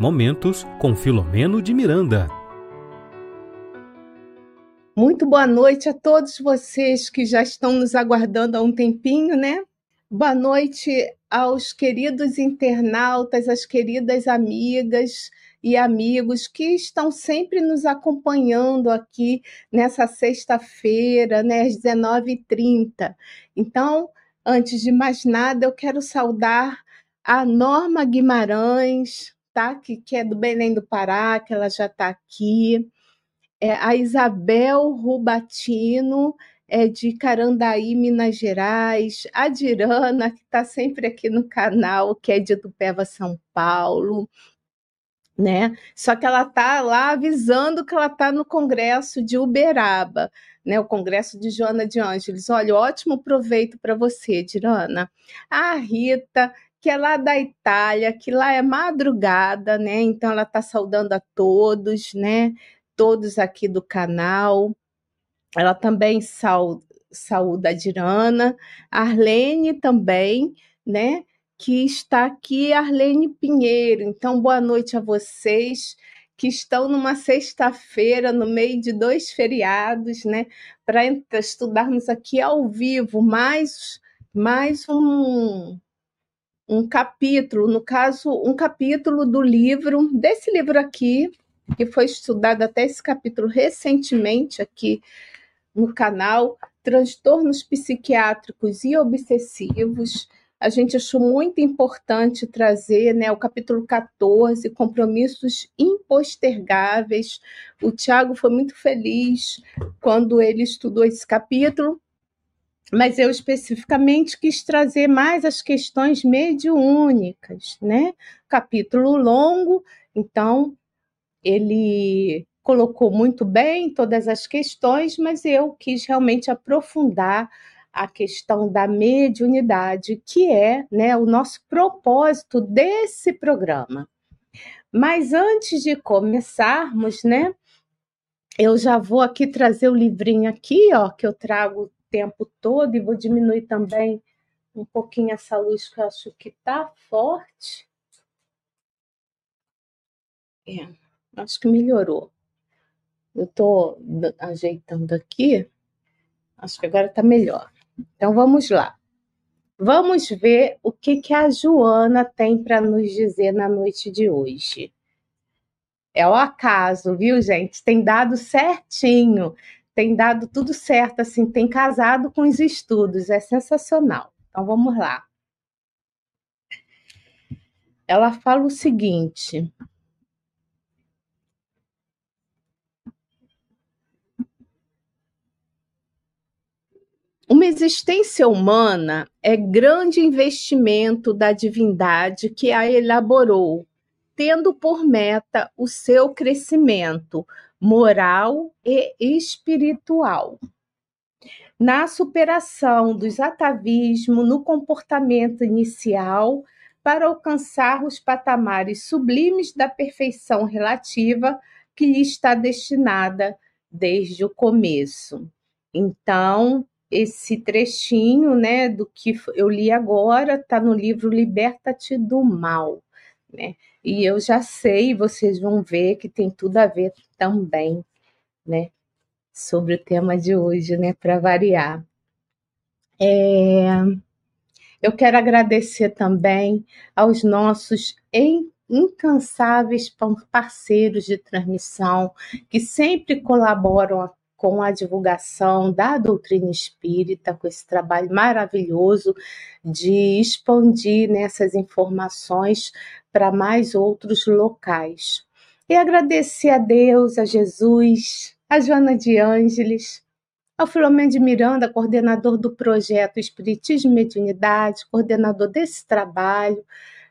Momentos com Filomeno de Miranda. Muito boa noite a todos vocês que já estão nos aguardando há um tempinho, né? Boa noite aos queridos internautas, às queridas amigas e amigos que estão sempre nos acompanhando aqui nessa sexta-feira, né, às 19h30. Então, antes de mais nada, eu quero saudar a Norma Guimarães, tá? que, é do Belém do Pará, que ela já está aqui. É, a Isabel Rubatino, é de Carandaí, Minas Gerais. A Dirana, que está sempre aqui no canal, que é de Tupéva, São Paulo. Né? Só que ela está lá avisando que ela está no congresso de Uberaba, né? O congresso de Joana de Ângeles. Olha, ótimo proveito para você, Dirana. A Rita que é lá da Itália, que lá é madrugada, né? Então ela está saudando a todos, né? Todos aqui do canal. Ela também saúda a Dirana, Arlene também, né? Que está aqui, Arlene Pinheiro. Então, boa noite a vocês que estão numa sexta-feira, no meio de dois feriados, né? Para estudarmos aqui ao vivo mais, mais um, um capítulo, no caso, um capítulo do livro, desse livro aqui, que foi estudado até esse capítulo recentemente aqui no canal, Transtornos Psiquiátricos e Obsessivos. A gente achou muito importante trazer né, o capítulo 14, Compromissos Impostergáveis. O Tiago foi muito feliz quando ele estudou esse capítulo, mas eu especificamente quis trazer mais as questões mediúnicas, né? Capítulo longo, então ele colocou muito bem todas as questões, mas eu quis realmente aprofundar a questão da mediunidade, que é né, o nosso propósito desse programa. Mas antes de começarmos, né, eu já vou aqui trazer o livrinho aqui, ó, que eu trago tempo todo e vou diminuir também um pouquinho essa luz que eu acho que tá forte. É, acho que melhorou. Eu tô ajeitando aqui. Acho que agora tá melhor. Então vamos lá. Vamos ver o que, que a Joana tem para nos dizer na noite de hoje. É o acaso, viu, gente? Tem dado certinho tem dado tudo certo, assim, tem casado com os estudos, é sensacional. Então vamos lá. Ela fala o seguinte: Uma existência humana é grande investimento da divindade que a elaborou, tendo por meta o seu crescimento, moral e espiritual. Na superação dos atavismos no comportamento inicial para alcançar os patamares sublimes da perfeição relativa que lhe está destinada desde o começo. Então, esse trechinho, né, do que eu li agora, está no livro Liberta-te do Mal, né? E eu já sei, vocês vão ver que tem tudo a ver também, né? Sobre o tema de hoje, né? Para variar. É... Eu quero agradecer também aos nossos incansáveis parceiros de transmissão que sempre colaboram com a divulgação da doutrina espírita, com esse trabalho maravilhoso de expandir nessas informações para mais outros locais. E agradecer a Deus, a Jesus, a Joana de Ângeles, ao Filomeno de Miranda, coordenador do projeto Espiritismo e Mediunidade, coordenador desse trabalho,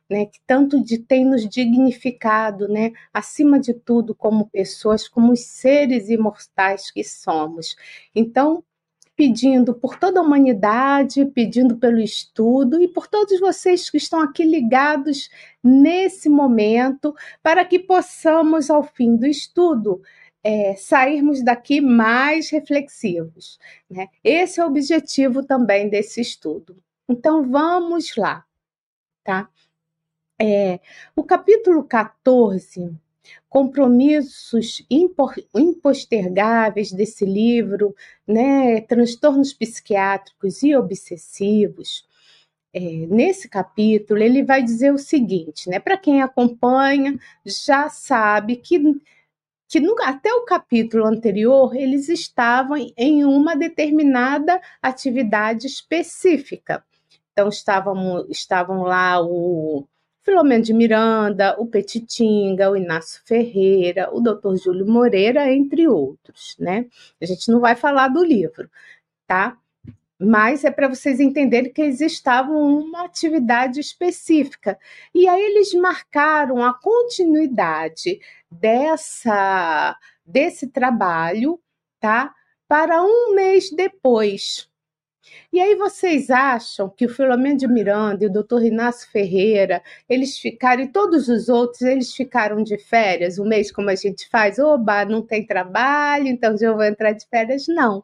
né, que tanto de, tem nos dignificado, né, acima de tudo, como pessoas, como os seres imortais que somos. Então, pedindo por toda a humanidade, pedindo pelo estudo e por todos vocês que estão aqui ligados nesse momento, para que possamos, ao fim do estudo, é, sairmos daqui mais reflexivos. Né? Esse é o objetivo também desse estudo. Então, vamos lá, tá? É, o capítulo 14, compromissos impostergáveis desse livro, né, transtornos psiquiátricos e obsessivos. É, nesse capítulo, ele vai dizer o seguinte, né? Para quem acompanha, já sabe que, que no, até o capítulo anterior eles estavam em uma determinada atividade específica. Então, estavam, estavam lá o Filomeno de Miranda, o Petitinga, o Inácio Ferreira, o Dr. Júlio Moreira, entre outros, né? A gente não vai falar do livro, tá? Mas é para vocês entenderem que eles estavam uma atividade específica. E aí eles marcaram a continuidade dessa desse trabalho, tá? Para um mês depois, e aí vocês acham que o Filomeno de Miranda e o doutor Inácio Ferreira, eles ficaram, e todos os outros, eles ficaram de férias, um mês como a gente faz, oba, não tem trabalho, então já vou entrar de férias? Não.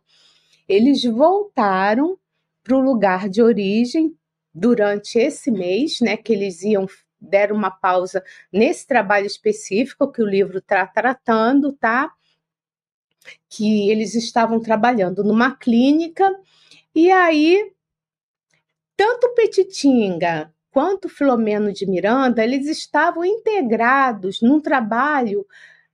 Eles voltaram para o lugar de origem durante esse mês, né, que eles iam deram uma pausa nesse trabalho específico que o livro está tratando, tá? Que eles estavam trabalhando numa clínica e aí, tanto Petitinga quanto Filomeno de Miranda, eles estavam integrados num trabalho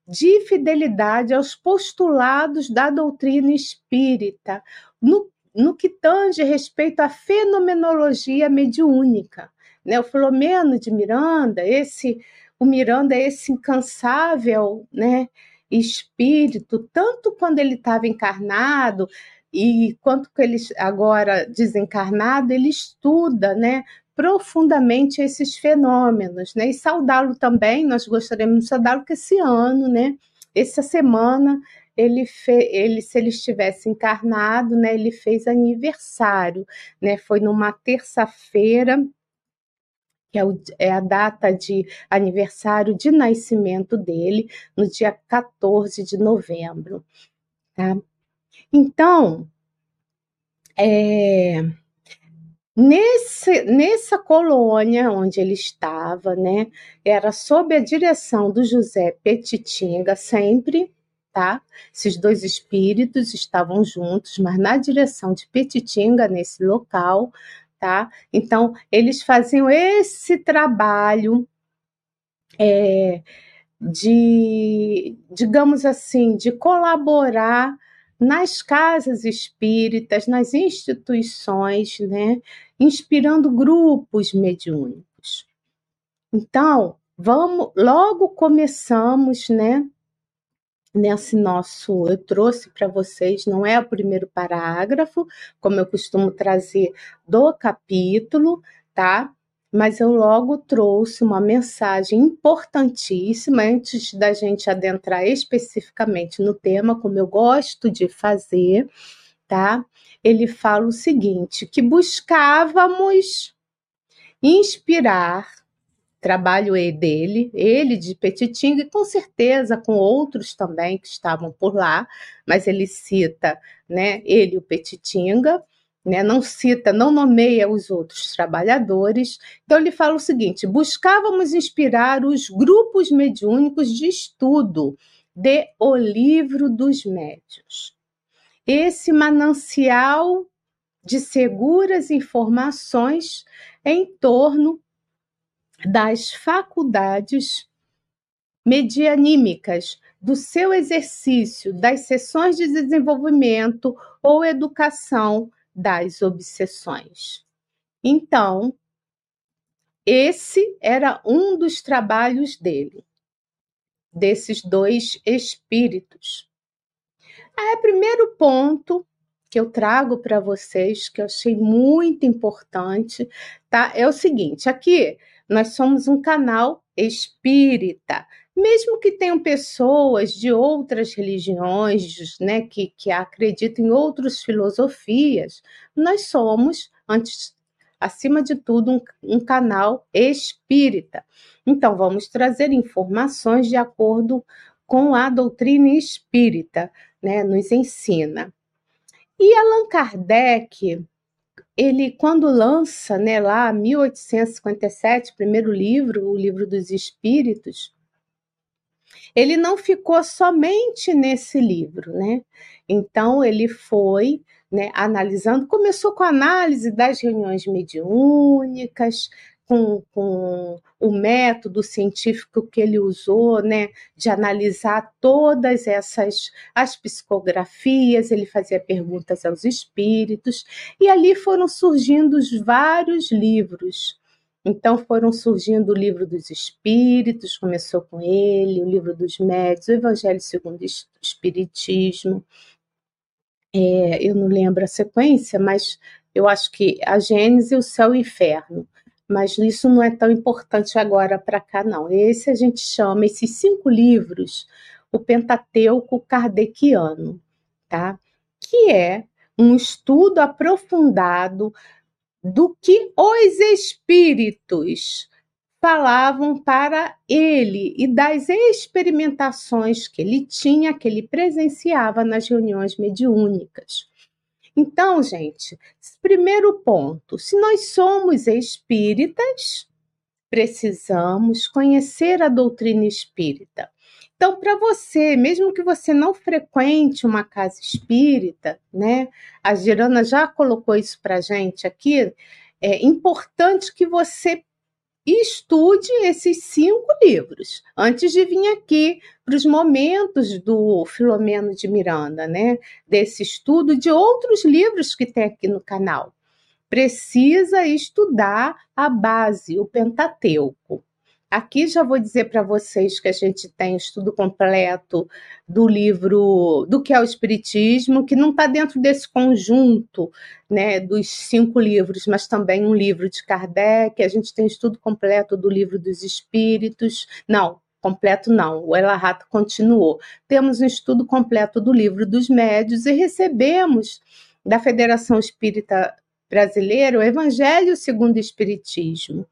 de fidelidade aos postulados da doutrina espírita, no, no que tange respeito à fenomenologia mediúnica. Né? O Filomeno de Miranda, esse o Miranda é esse incansável né, espírito, tanto quando ele estava encarnado, e quanto que ele agora desencarnado, ele estuda, né, profundamente esses fenômenos, né? E saudá-lo também, nós gostaríamos de saudá-lo que esse ano, né, essa semana ele, fe, ele se ele estivesse encarnado, né, ele fez aniversário, né? Foi numa terça-feira, que é, o, é, a data de aniversário de nascimento dele, no dia 14 de novembro. Tá? Então, é, nesse, nessa colônia onde ele estava, né, era sob a direção do José Petitinga sempre, tá? Esses dois espíritos estavam juntos, mas na direção de Petitinga nesse local, tá? Então eles faziam esse trabalho é, de, digamos assim, de colaborar nas casas espíritas, nas instituições, né, inspirando grupos mediúnicos. Então, vamos, logo começamos, né, nesse nosso, eu trouxe para vocês, não é o primeiro parágrafo, como eu costumo trazer do capítulo, tá? Mas eu logo trouxe uma mensagem importantíssima antes da gente adentrar especificamente no tema, como eu gosto de fazer, tá? Ele fala o seguinte: que buscávamos inspirar trabalho dele, ele de Petitinga, e com certeza com outros também que estavam por lá, mas ele cita, né, ele o Petitinga, né, não cita, não nomeia os outros trabalhadores. Então, ele fala o seguinte: buscávamos inspirar os grupos mediúnicos de estudo de O Livro dos Médios. Esse manancial de seguras informações em torno das faculdades medianímicas, do seu exercício, das sessões de desenvolvimento ou educação das obsessões. Então, esse era um dos trabalhos dele, desses dois espíritos. Aí, primeiro ponto que eu trago para vocês, que eu achei muito importante, tá? É o seguinte: aqui nós somos um canal espírita mesmo que tenham pessoas de outras religiões, né, que, que acreditam em outras filosofias, nós somos, antes, acima de tudo, um, um canal espírita. Então, vamos trazer informações de acordo com a doutrina espírita, né, nos ensina. E Allan Kardec, ele quando lança, né, lá 1857, primeiro livro, o livro dos Espíritos, ele não ficou somente nesse livro, né? Então ele foi né, analisando, começou com a análise das reuniões mediúnicas, com, com, o método científico que ele usou, né, de analisar todas essas as psicografias, ele fazia perguntas aos espíritos, e ali foram surgindo vários livros. Então foram surgindo o livro dos espíritos, começou com ele, o livro dos médios, o Evangelho segundo o Espiritismo. É, eu não lembro a sequência, mas eu acho que a Gênese, o céu e o inferno mas isso não é tão importante agora para cá, não. Esse a gente chama, esses cinco livros, o Pentateuco Kardeciano, tá? que é um estudo aprofundado do que os espíritos falavam para ele e das experimentações que ele tinha, que ele presenciava nas reuniões mediúnicas. Então, gente, primeiro ponto: se nós somos espíritas, precisamos conhecer a doutrina espírita. Então, para você, mesmo que você não frequente uma casa espírita, né? A Girana já colocou isso para gente aqui. É importante que você estude esses cinco livros antes de vir aqui para os momentos do Filomeno de Miranda, né? Desse estudo de outros livros que tem aqui no canal. Precisa estudar a base, o Pentateuco. Aqui já vou dizer para vocês que a gente tem estudo completo do livro do que é o Espiritismo, que não está dentro desse conjunto né, dos cinco livros, mas também um livro de Kardec. A gente tem estudo completo do livro dos Espíritos. Não, completo não, o Elarato continuou. Temos um estudo completo do livro dos Médios e recebemos da Federação Espírita Brasileira o Evangelho segundo o Espiritismo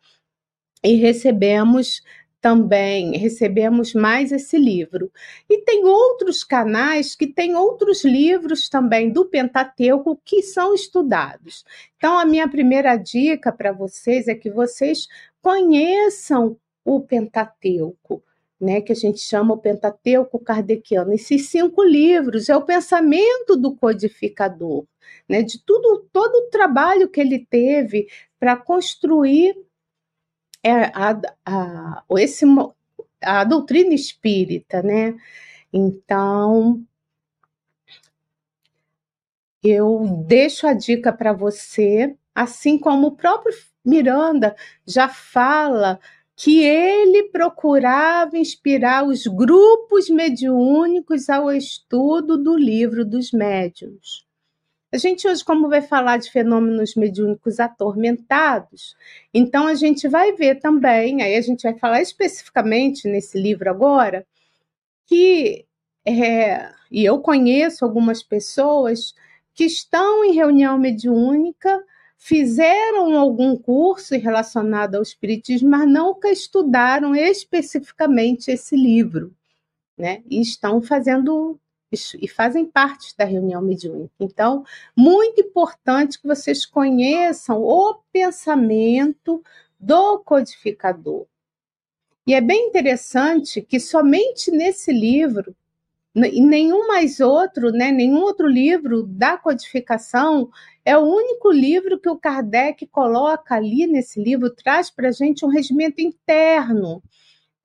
e recebemos também recebemos mais esse livro. E tem outros canais que têm outros livros também do Pentateuco que são estudados. Então, a minha primeira dica para vocês é que vocês conheçam o Pentateuco. Né, que a gente chama o Pentateuco Kardeciano. Esses cinco livros é o pensamento do codificador, né, de tudo, todo o trabalho que ele teve para construir é a, a, esse, a doutrina espírita, né? Então, eu deixo a dica para você, assim como o próprio Miranda já fala que ele procurava inspirar os grupos mediúnicos ao estudo do livro dos médiuns. A gente hoje, como vai falar de fenômenos mediúnicos atormentados, então a gente vai ver também, aí a gente vai falar especificamente nesse livro agora, que, é, e eu conheço algumas pessoas que estão em reunião mediúnica, fizeram algum curso relacionado ao espiritismo, mas nunca estudaram especificamente esse livro, né? E estão fazendo e fazem parte da reunião mediúnica. Então, muito importante que vocês conheçam o pensamento do codificador. E é bem interessante que somente nesse livro, e nenhum mais outro, né, nenhum outro livro da codificação, é o único livro que o Kardec coloca ali nesse livro, traz para a gente um regimento interno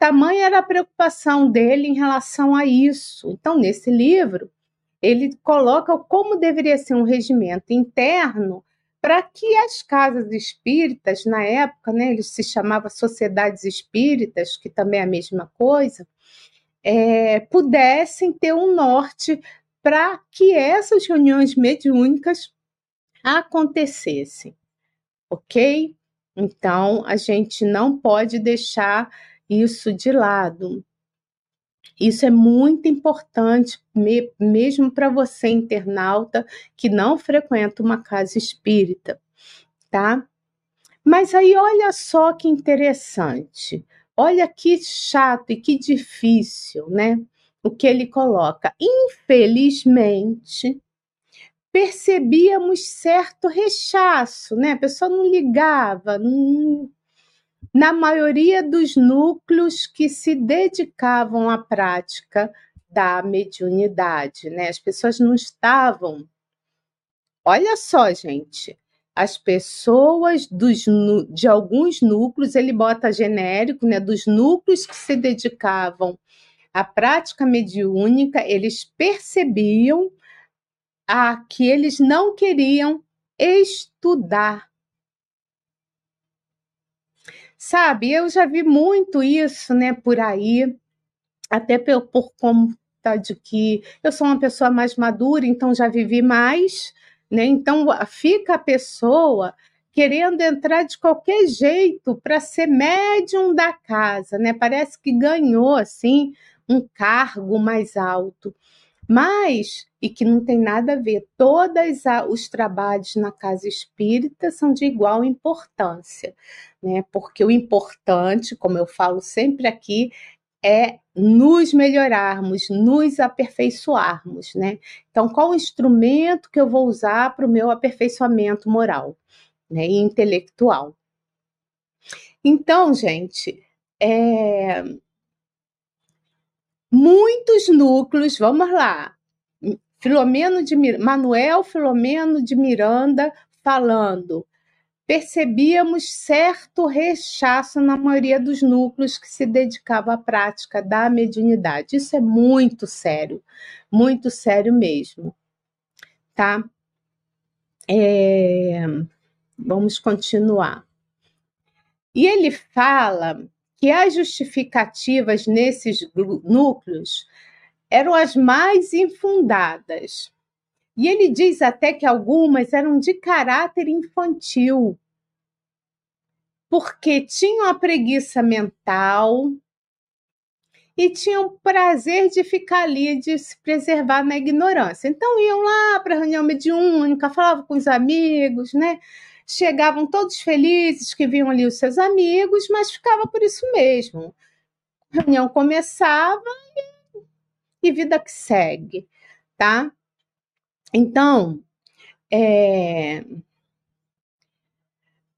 Tamanha era a preocupação dele em relação a isso. Então, nesse livro, ele coloca como deveria ser um regimento interno para que as casas espíritas, na época, né, eles se chamavam sociedades espíritas, que também é a mesma coisa, é, pudessem ter um norte para que essas reuniões mediúnicas acontecessem, ok? Então, a gente não pode deixar isso de lado. Isso é muito importante, mesmo para você, internauta, que não frequenta uma casa espírita, tá? Mas aí olha só que interessante. Olha que chato e que difícil, né? O que ele coloca. Infelizmente, percebíamos certo rechaço, né? A pessoa não ligava, não... na maioria dos núcleos que se dedicavam à prática da mediunidade, né? As pessoas não estavam. Olha só, gente, as pessoas dos, de alguns núcleos, ele bota genérico, né? Dos núcleos que se dedicavam à prática mediúnica, eles percebiam a que eles não queriam estudar. Sabe, eu já vi muito isso, né, por aí, até por, por conta de que eu sou uma pessoa mais madura, então já vivi mais, né? Então fica a pessoa querendo entrar de qualquer jeito para ser médium da casa, né? Parece que ganhou assim um cargo mais alto. Mas e que não tem nada a ver. Todos os trabalhos na casa espírita são de igual importância, né? Porque o importante, como eu falo sempre aqui, é nos melhorarmos, nos aperfeiçoarmos, né? Então, qual o instrumento que eu vou usar para o meu aperfeiçoamento moral né, e intelectual? Então, gente, é... muitos núcleos, vamos lá, Filomeno de Manuel Filomeno de Miranda falando. Percebíamos certo rechaço na maioria dos núcleos que se dedicava à prática da mediunidade. Isso é muito sério, muito sério mesmo, tá? É... Vamos continuar. E ele fala que as justificativas nesses núcleos eram as mais infundadas. E ele diz até que algumas eram de caráter infantil, porque tinham a preguiça mental e tinham prazer de ficar ali, de se preservar na ignorância. Então iam lá para a reunião mediúnica, falavam com os amigos, né? Chegavam todos felizes que viam ali os seus amigos, mas ficava por isso mesmo. A reunião começava e e vida que segue, tá? Então, é,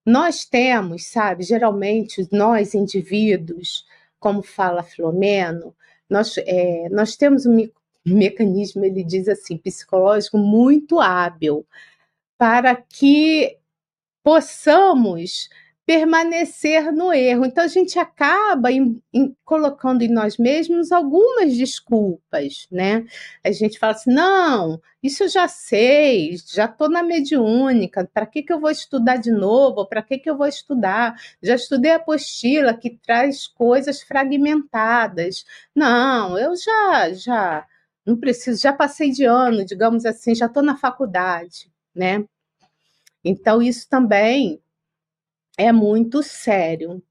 nós temos, sabe, geralmente nós indivíduos, como fala Filomeno, nós, é, nós temos um mecanismo, ele diz assim, psicológico muito hábil para que possamos permanecer no erro. Então a gente acaba em, em, colocando em nós mesmos algumas desculpas, né? A gente fala assim: não, isso eu já sei, já estou na mediúnica, para que, que eu vou estudar de novo? Para que, que eu vou estudar? Já estudei a apostila que traz coisas fragmentadas. Não, eu já, já não preciso, já passei de ano, digamos assim, já estou na faculdade, né? Então, isso também é muito sério.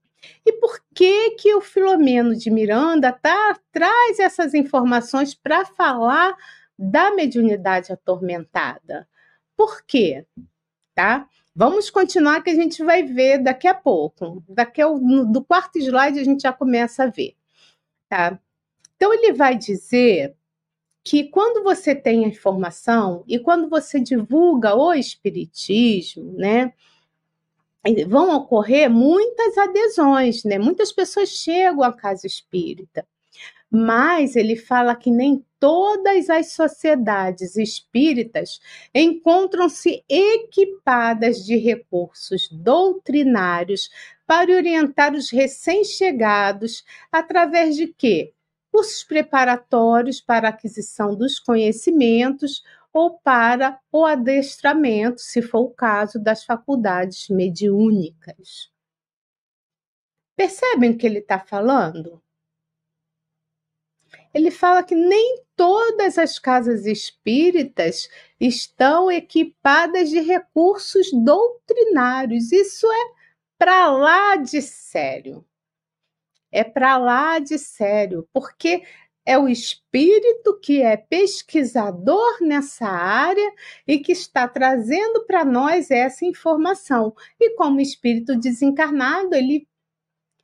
E por que que o Filomeno de Miranda tá, traz essas informações para falar da mediunidade atormentada? Por quê? Tá? Vamos continuar que a gente vai ver daqui a pouco. Daqui ao, no, do quarto slide a gente já começa a ver, tá? Então ele vai dizer que quando você tem a informação e quando você divulga o espiritismo, né? vão ocorrer muitas adesões, né? Muitas pessoas chegam à casa espírita. Mas ele fala que nem todas as sociedades espíritas encontram-se equipadas de recursos doutrinários para orientar os recém-chegados através de quê? Cursos preparatórios para aquisição dos conhecimentos ou para o adestramento, se for o caso, das faculdades mediúnicas. Percebem o que ele está falando? Ele fala que nem todas as casas espíritas estão equipadas de recursos doutrinários. Isso é para lá de sério. É para lá de sério, porque é o espírito que é pesquisador nessa área e que está trazendo para nós essa informação. E como espírito desencarnado, ele,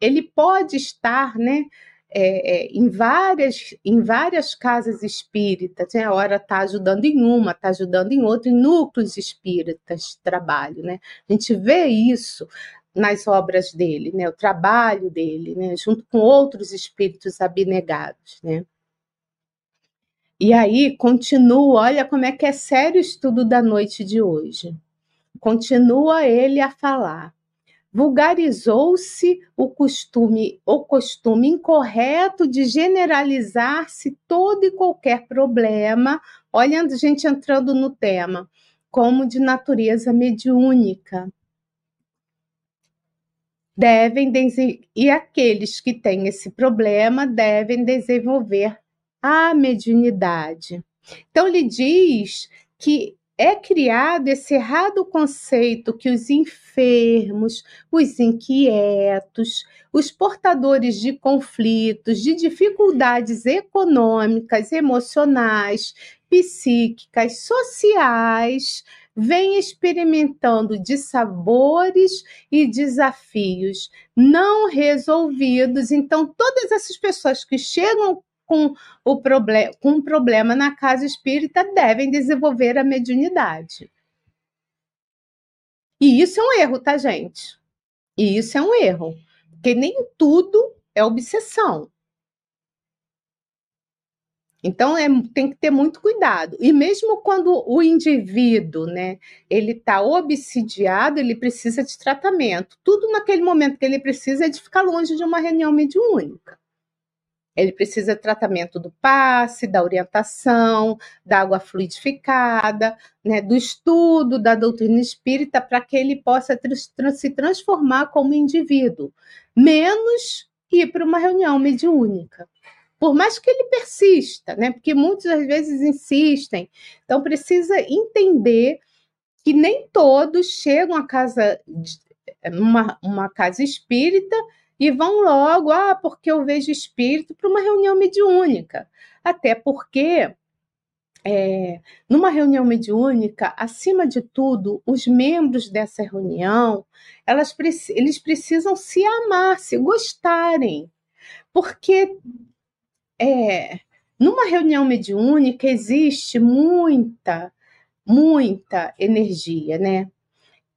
ele pode estar, né? é, é, em, várias, em várias casas espíritas, né? a hora está ajudando em uma, está ajudando em outra, em núcleos espíritas de trabalho. Né? A gente vê isso nas obras dele, né? o trabalho dele, né? junto com outros espíritos abnegados. Né? E aí, continua, olha como é que é sério o estudo da noite de hoje. Continua ele a falar vulgarizou-se o costume, o costume incorreto de generalizar-se todo e qualquer problema, olha a gente entrando no tema, como de natureza mediúnica. Devem e aqueles que têm esse problema devem desenvolver a mediunidade. Então ele diz que é criado esse errado conceito que os enfermos, os inquietos, os portadores de conflitos, de dificuldades econômicas, emocionais, psíquicas, sociais, vêm experimentando de sabores e desafios não resolvidos. Então, todas essas pessoas que chegam com o problema, com um problema na casa espírita devem desenvolver a mediunidade. E isso é um erro, tá, gente? E isso é um erro, porque nem tudo é obsessão. Então é, tem que ter muito cuidado. E mesmo quando o indivíduo, né, ele está obsidiado, ele precisa de tratamento. Tudo naquele momento que ele precisa é de ficar longe de uma reunião mediúnica. Ele precisa de tratamento do passe, da orientação, da água fluidificada, né, do estudo da doutrina espírita, para que ele possa se transformar como indivíduo, menos ir para uma reunião mediúnica. Por mais que ele persista, né, porque muitas vezes insistem, então precisa entender que nem todos chegam a casa, uma, uma casa espírita e vão logo, ah, porque eu vejo espírito, para uma reunião mediúnica. Até porque, é, numa reunião mediúnica, acima de tudo, os membros dessa reunião, elas, eles precisam se amar, se gostarem. Porque é, numa reunião mediúnica existe muita, muita energia, né?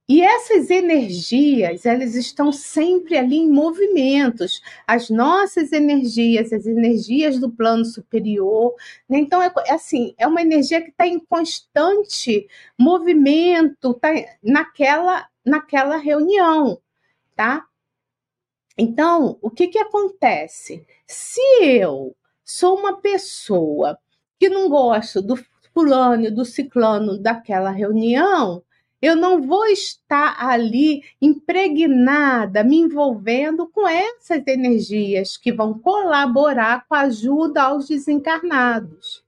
E essas energias, elas estão sempre ali em movimentos. As nossas energias, as energias do plano superior. Né? Então, é, é assim, é uma energia que está em constante movimento, tá naquela, naquela reunião, tá? Então, o que, que acontece? Se eu sou uma pessoa que não gosto do fulano, do ciclano daquela reunião, eu não vou estar ali impregnada, me envolvendo com essas energias que vão colaborar com a ajuda aos desencarnados.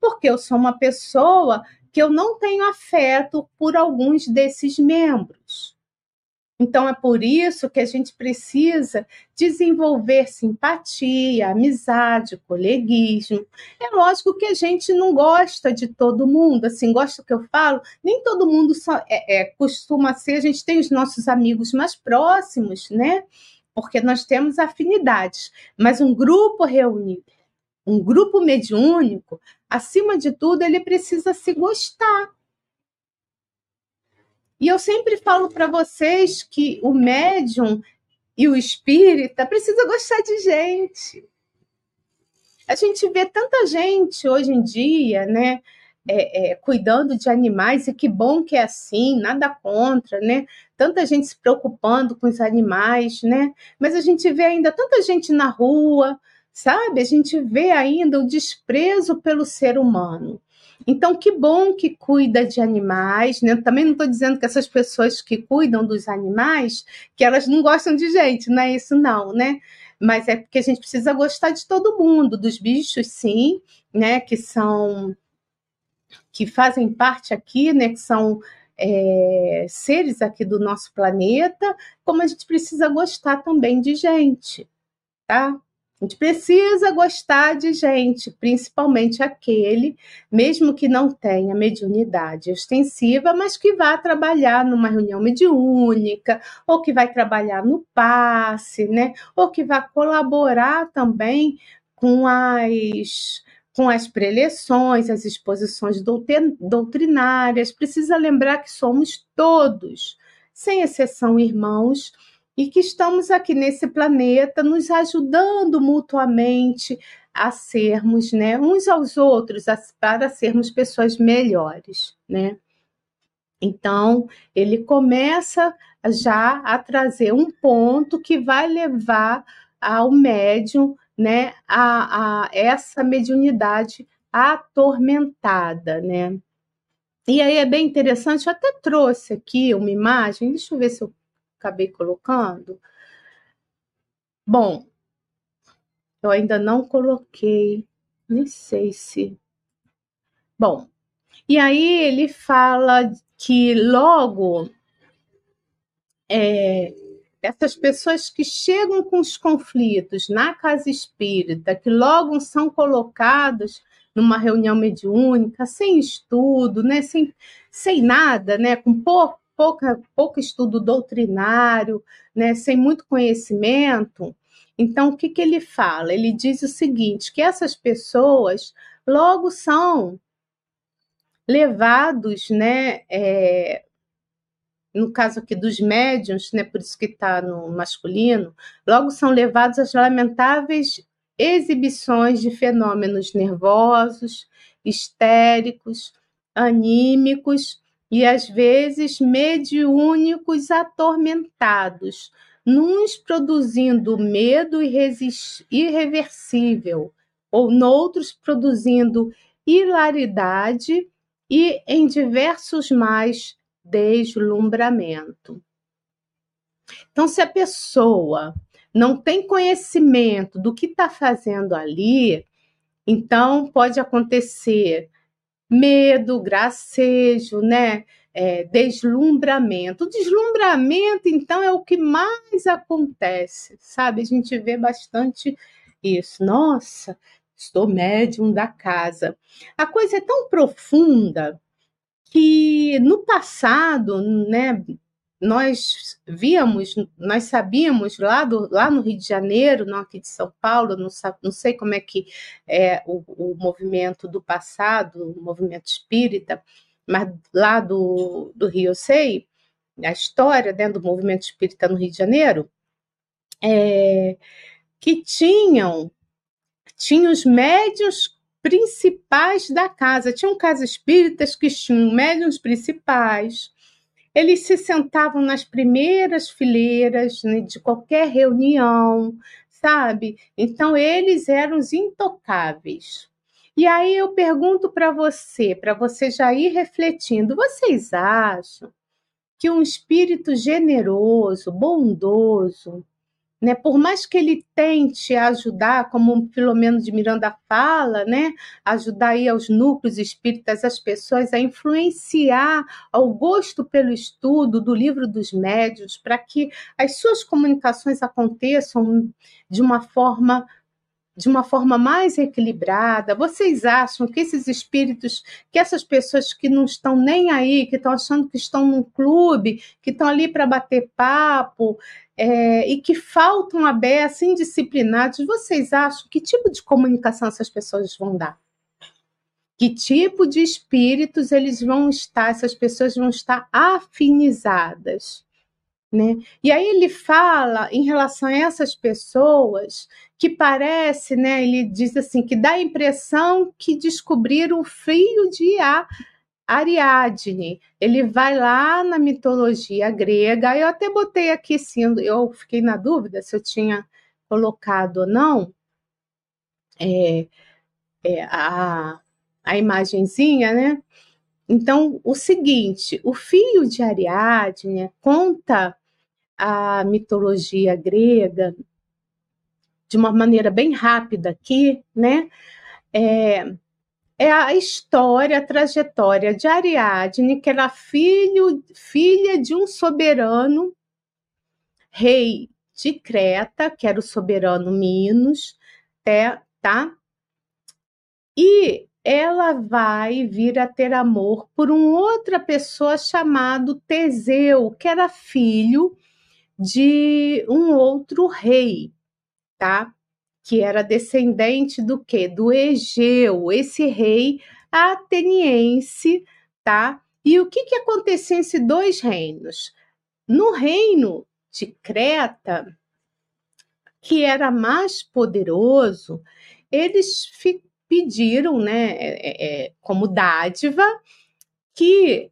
Porque eu sou uma pessoa que eu não tenho afeto por alguns desses membros. Então é por isso que a gente precisa desenvolver simpatia, amizade, coleguismo. É lógico que a gente não gosta de todo mundo, assim, gosta que eu falo, nem todo mundo só é, é, costuma ser, a gente tem os nossos amigos mais próximos, né? Porque nós temos afinidades, mas um grupo reunido, um grupo mediúnico, acima de tudo, ele precisa se gostar. E eu sempre falo para vocês que o médium e o espírita precisa gostar de gente. A gente vê tanta gente hoje em dia, né? É, é, cuidando de animais, e que bom que é assim, nada contra, né? Tanta gente se preocupando com os animais, né? Mas a gente vê ainda tanta gente na rua, sabe? A gente vê ainda o desprezo pelo ser humano. Então, que bom que cuida de animais, né? Também não estou dizendo que essas pessoas que cuidam dos animais, que elas não gostam de gente, não é isso não, né? Mas é porque a gente precisa gostar de todo mundo, dos bichos, sim, né? Que são que fazem parte aqui, né? Que são é, seres aqui do nosso planeta, como a gente precisa gostar também de gente, tá? A gente precisa gostar de gente, principalmente aquele, mesmo que não tenha mediunidade extensiva, mas que vá trabalhar numa reunião mediúnica, ou que vai trabalhar no passe, né? Ou que vá colaborar também com as com as preleções, as exposições doutrinárias. Precisa lembrar que somos todos, sem exceção, irmãos e que estamos aqui nesse planeta nos ajudando mutuamente a sermos, né, uns aos outros, para sermos pessoas melhores, né? Então, ele começa já a trazer um ponto que vai levar ao médium, né, a, a essa mediunidade atormentada, né? E aí é bem interessante, eu até trouxe aqui uma imagem, deixa eu ver se eu acabei colocando. Bom, eu ainda não coloquei, nem sei se. Bom, e aí ele fala que logo é, essas pessoas que chegam com os conflitos na casa espírita, que logo são colocados numa reunião mediúnica, sem estudo, né, sem, sem nada, né, com pouco pouca, pouco estudo doutrinário, né, sem muito conhecimento. Então, o que, que ele fala? Ele diz o seguinte: que essas pessoas logo são levados, né, é, no caso aqui dos médiums, né, por isso que está no masculino, logo são levados às lamentáveis exibições de fenômenos nervosos, histéricos, anímicos e às vezes mediúnicos atormentados, nos produzindo medo irreversível, ou noutros produzindo hilaridade e em diversos mais deslumbramento. Então, se a pessoa não tem conhecimento do que está fazendo ali, então pode acontecer medo, gracejo, né? É, deslumbramento. O deslumbramento, então, é o que mais acontece, sabe? A gente vê bastante isso. Nossa, estou médium da casa. A coisa é tão profunda que no passado, né, nós víamos, nós sabíamos lá, do, lá no Rio de Janeiro, não aqui de São Paulo, não, não sei como é que é o, o movimento do passado, o movimento espírita, mas lá do, do Rio eu sei, a história né, do movimento espírita no Rio de Janeiro, é, que tinham, tinham os médios principais da casa, tinham casas espíritas que tinham médios principais, eles se sentavam nas primeiras fileiras né, de qualquer reunião, sabe? Então, eles eram os intocáveis. E aí eu pergunto para você, para você já ir refletindo: vocês acham que um espírito generoso, bondoso, né? Por mais que ele tente ajudar, como o Filomeno de Miranda fala, né? Ajudar aí aos núcleos espíritas, as pessoas a influenciar ao gosto pelo estudo do livro dos médios, para que as suas comunicações aconteçam de uma forma de uma forma mais equilibrada? Vocês acham que esses espíritos, que essas pessoas que não estão nem aí, que estão achando que estão num clube, que estão ali para bater papo, é, e que faltam a beça, indisciplinados, vocês acham que tipo de comunicação essas pessoas vão dar? Que tipo de espíritos eles vão estar, essas pessoas vão estar afinizadas? Né? E aí ele fala em relação a essas pessoas que parece, né? Ele diz assim que dá a impressão que descobriram o fio de Ariadne. Ele vai lá na mitologia grega. Eu até botei aqui sim, eu fiquei na dúvida se eu tinha colocado ou não. É, é, a, a imagenzinha, né? Então, o seguinte, o fio de Ariadne conta a mitologia grega de uma maneira bem rápida aqui, né? É, é a história, a trajetória de Ariadne, que era filho, filha de um soberano rei de Creta, que era o soberano Minos, até, tá? E ela vai vir a ter amor por uma outra pessoa chamado Teseu, que era filho de um outro rei, tá? Que era descendente do quê? Do Egeu, esse rei ateniense, tá? E o que que acontecia nesses dois reinos? No reino de Creta, que era mais poderoso, eles pediram, né, é, é, como dádiva, que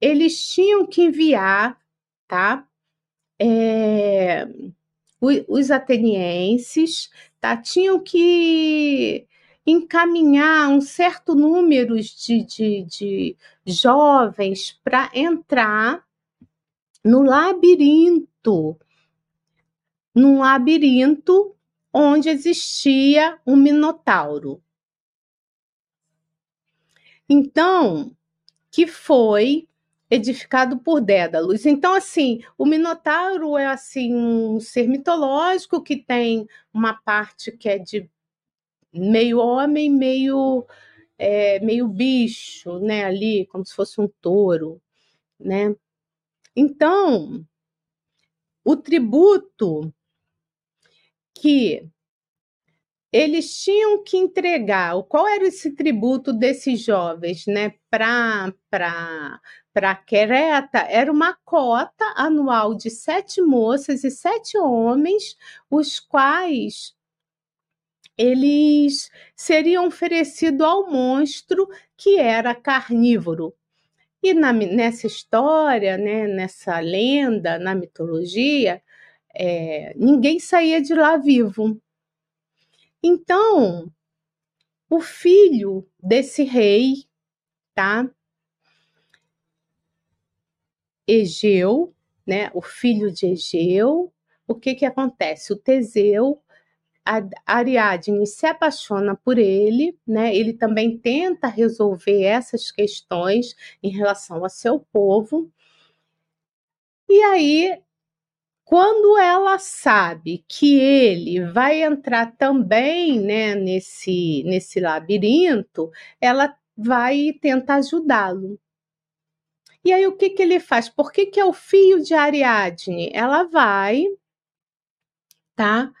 eles tinham que enviar, tá, é, os atenienses, tá, tinham que encaminhar um certo número de, de, de jovens para entrar no labirinto, num labirinto onde existia um minotauro. Então, que foi edificado por Dédalus. Então, assim, o Minotauro é assim um ser mitológico que tem uma parte que é de meio homem, meio é, meio bicho, né? Ali, como se fosse um touro, né? Então, o tributo que eles tinham que entregar, qual era esse tributo desses jovens, né, para para Quereta, era uma cota anual de sete moças e sete homens, os quais eles seriam oferecidos ao monstro que era carnívoro. E na, nessa história, né, nessa lenda, na mitologia, é, ninguém saía de lá vivo. Então, o filho desse rei, tá? Egeu, né? O filho de Egeu, o que que acontece? O Teseu Ariadne se apaixona por ele, né? Ele também tenta resolver essas questões em relação ao seu povo. E aí, quando ela sabe que ele vai entrar também, né, nesse nesse labirinto, ela vai tentar ajudá-lo. E aí o que que ele faz? Por que que é o fio de Ariadne? Ela vai, tá?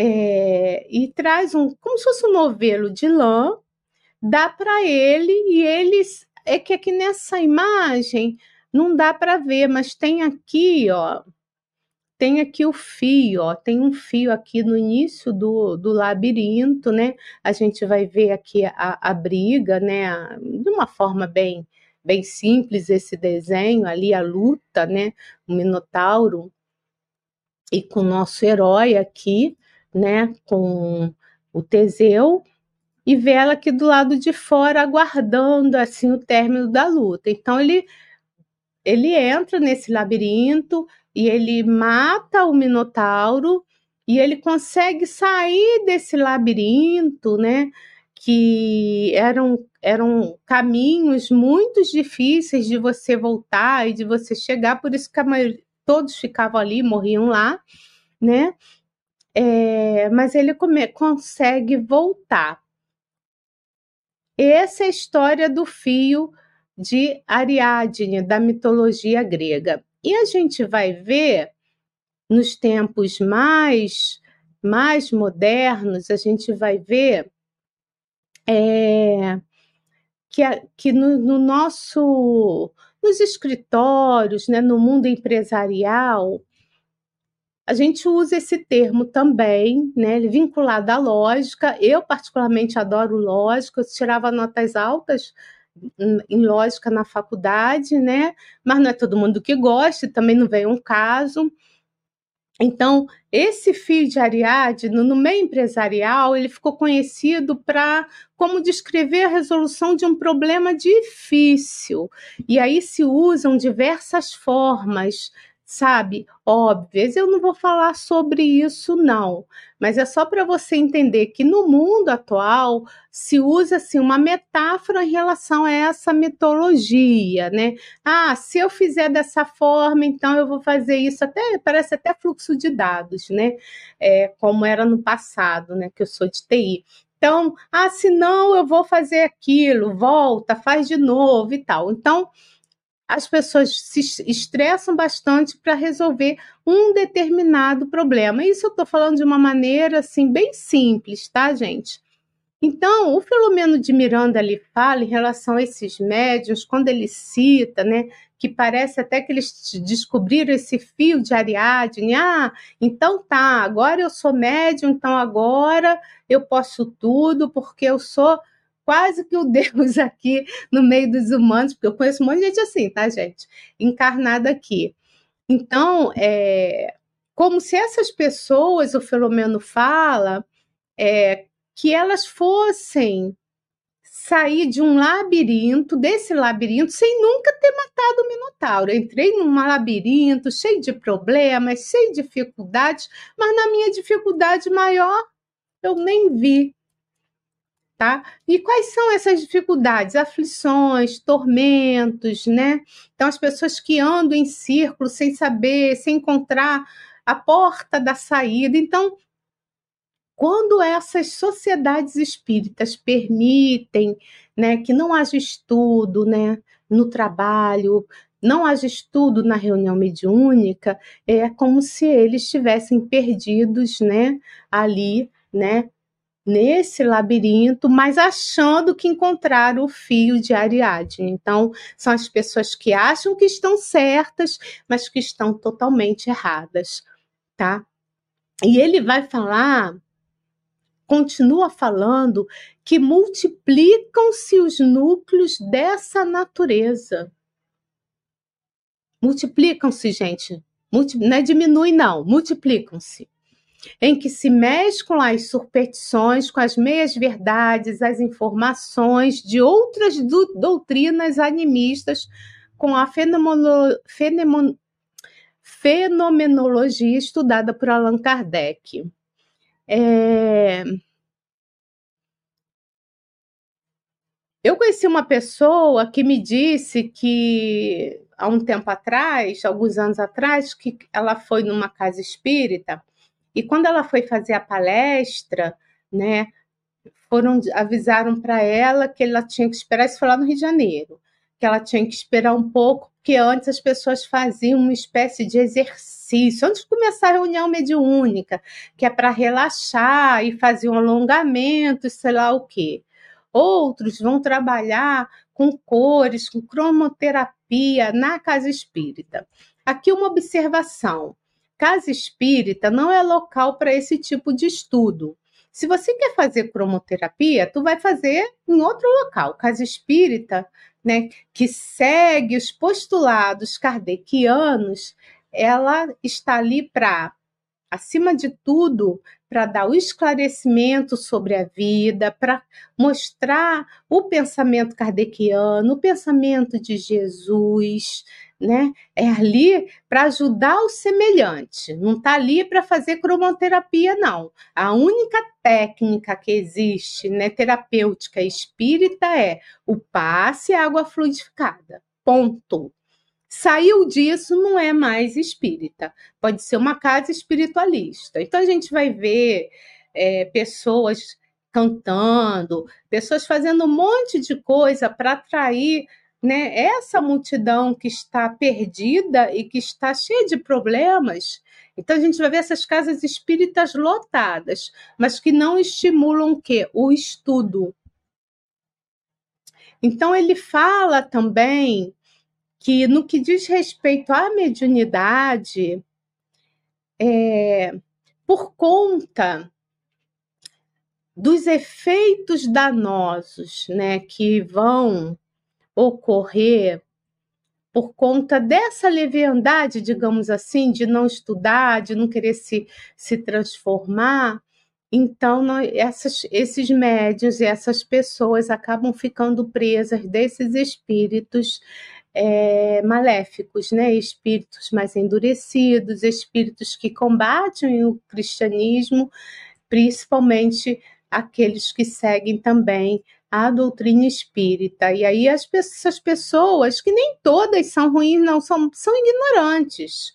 é, e traz um, como se fosse um novelo de lã, dá para ele e eles é que aqui nessa imagem não dá para ver, mas tem aqui, ó, tem aqui o fio, ó, tem um fio aqui no início do, do labirinto, né? A gente vai ver aqui a, a briga, né? De uma forma bem bem simples esse desenho ali a luta, né? O minotauro e com o nosso herói aqui, né, com o Teseu e vê ela aqui do lado de fora aguardando assim o término da luta. Então ele ele entra nesse labirinto e ele mata o Minotauro e ele consegue sair desse labirinto, né? Que eram, eram caminhos muito difíceis de você voltar e de você chegar, por isso que maioria, todos ficavam ali, morriam lá, né? é, mas ele come, consegue voltar. Essa é a história do fio de Ariadne, da mitologia grega. E a gente vai ver nos tempos mais, mais modernos, a gente vai ver é, que, que no, no, nosso nos escritórios, né, no mundo empresarial, a gente usa esse termo também, né, vinculado à lógica. Eu, particularmente, adoro lógica, eu tirava notas altas em lógica na faculdade, né? Mas não é todo mundo que gosta, também não vem um caso. Então, esse fio de Ariadne, no meio empresarial, ele ficou conhecido para como descrever a resolução de um problema difícil. E aí se usam diversas formas sabe, óbvias. Eu não vou falar sobre isso, não, mas é só para você entender que no mundo atual se usa assim, uma metáfora em relação a essa mitologia, né? Ah, se eu fizer dessa forma, então eu vou fazer isso. Até parece até fluxo de dados, né? É, como era no passado, né? Que eu sou de TI. Então, ah, se não, eu vou fazer aquilo, volta, faz de novo e tal. Então, as pessoas se estressam bastante para resolver um determinado problema. Isso eu estou falando de uma maneira assim bem simples, tá, gente? Então, o Filomeno de Miranda ali fala em relação a esses médios, quando ele cita, né, que parece até que eles descobriram esse fio de Ariadne. Ah, então tá, agora eu sou médium, então agora eu posso tudo, porque eu sou quase que o Deus aqui no meio dos humanos, porque eu conheço um monte de gente assim, tá, gente? Encarnada aqui. Então, é como se essas pessoas, o Filomeno fala, é, que elas fossem sair de um labirinto, desse labirinto, sem nunca ter matado o Minotauro. Eu entrei num labirinto cheio de problemas, cheio de dificuldades, mas na minha dificuldade maior eu nem vi tá? E quais são essas dificuldades, aflições, tormentos, né? Então, as pessoas que andam em círculo sem saber, sem encontrar a porta da saída. Então, quando essas sociedades espíritas permitem, né, que não haja estudo, né, no trabalho, não haja estudo na reunião mediúnica, é como se eles estivessem perdidos, né, ali, né, nesse labirinto, mas achando que encontraram o fio de Ariadne. Então, são as pessoas que acham que estão certas, mas que estão totalmente erradas, tá? E ele vai falar, continua falando, que multiplicam-se os núcleos dessa natureza. Multiplicam-se, gente. Multi, não é diminui, não, multiplicam-se em que se mesclam as superstições com as meias-verdades, as informações de outras do, doutrinas animistas, com a fenomenologia estudada por Allan Kardec. É... Eu conheci uma pessoa que me disse que há um tempo atrás, alguns anos atrás, que ela foi numa casa espírita e quando ela foi fazer a palestra, né, foram avisaram para ela que ela tinha que esperar isso foi lá no Rio de Janeiro, que ela tinha que esperar um pouco, porque antes as pessoas faziam uma espécie de exercício antes de começar a reunião mediúnica, que é para relaxar e fazer um alongamento, sei lá o quê. Outros vão trabalhar com cores, com cromoterapia na casa espírita. Aqui uma observação. Casa espírita não é local para esse tipo de estudo. Se você quer fazer cromoterapia, tu vai fazer em outro local. Casa espírita, né, que segue os postulados kardecianos, ela está ali para, acima de tudo, para dar o esclarecimento sobre a vida, para mostrar o pensamento kardeciano, o pensamento de Jesus, né? É ali para ajudar o semelhante, não está ali para fazer cromoterapia, não. A única técnica que existe, né, terapêutica espírita é o passe água fluidificada. Ponto. Saiu disso, não é mais espírita. Pode ser uma casa espiritualista. Então a gente vai ver é, pessoas cantando, pessoas fazendo um monte de coisa para atrair né, essa multidão que está perdida e que está cheia de problemas. Então a gente vai ver essas casas espíritas lotadas, mas que não estimulam o quê? O estudo. Então ele fala também que no que diz respeito à mediunidade, é, por conta dos efeitos danosos, né, que vão ocorrer por conta dessa leviandade, digamos assim, de não estudar, de não querer se, se transformar, então nós, essas, esses médios e essas pessoas acabam ficando presas desses espíritos é, maléficos, né? espíritos mais endurecidos, espíritos que combatem o cristianismo, principalmente aqueles que seguem também a doutrina espírita. E aí as, essas pessoas, que nem todas são ruins, não, são, são ignorantes.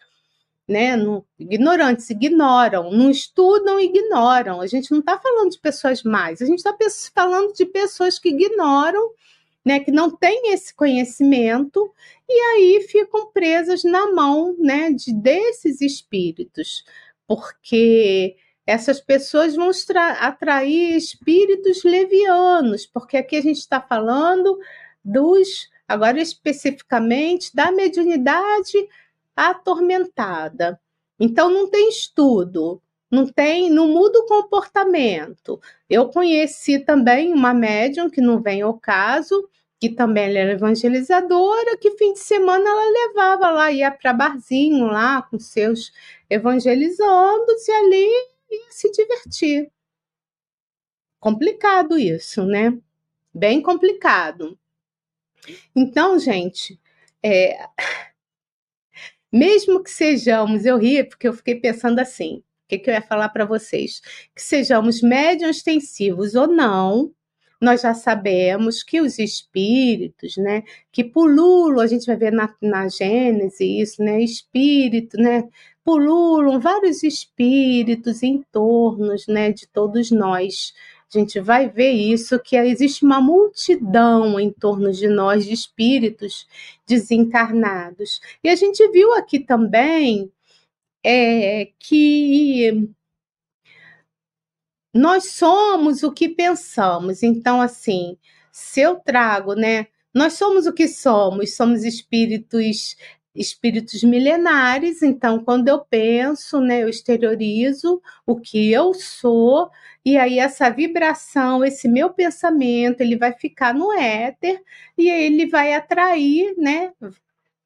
Né? Não, ignorantes, ignoram, não estudam, ignoram. A gente não está falando de pessoas mais, a gente está falando de pessoas que ignoram, né, que não têm esse conhecimento e aí ficam presas na mão né, de, desses espíritos, porque essas pessoas vão atrair espíritos levianos, porque aqui a gente está falando dos, agora especificamente, da mediunidade atormentada. Então não tem estudo, não tem, não muda o comportamento. Eu conheci também uma médium que não vem ao caso, que também era evangelizadora, que fim de semana ela levava lá, ia para barzinho lá com seus evangelizando, e ali ia se divertir. Complicado isso, né? Bem complicado. Então, gente, é... mesmo que sejamos, eu ri porque eu fiquei pensando assim, o que, que eu ia falar para vocês? Que sejamos médios extensivos ou não, nós já sabemos que os espíritos, né, que pululam, a gente vai ver na, na Gênesis isso, né, espírito, né, pululam vários espíritos em torno, né, de todos nós. A gente vai ver isso, que existe uma multidão em torno de nós, de espíritos desencarnados. E a gente viu aqui também é, que nós somos o que pensamos. Então, assim, se eu trago, né? Nós somos o que somos, somos espíritos espíritos milenares, então quando eu penso, né, eu exteriorizo o que eu sou, e aí essa vibração, esse meu pensamento, ele vai ficar no éter e ele vai atrair, né,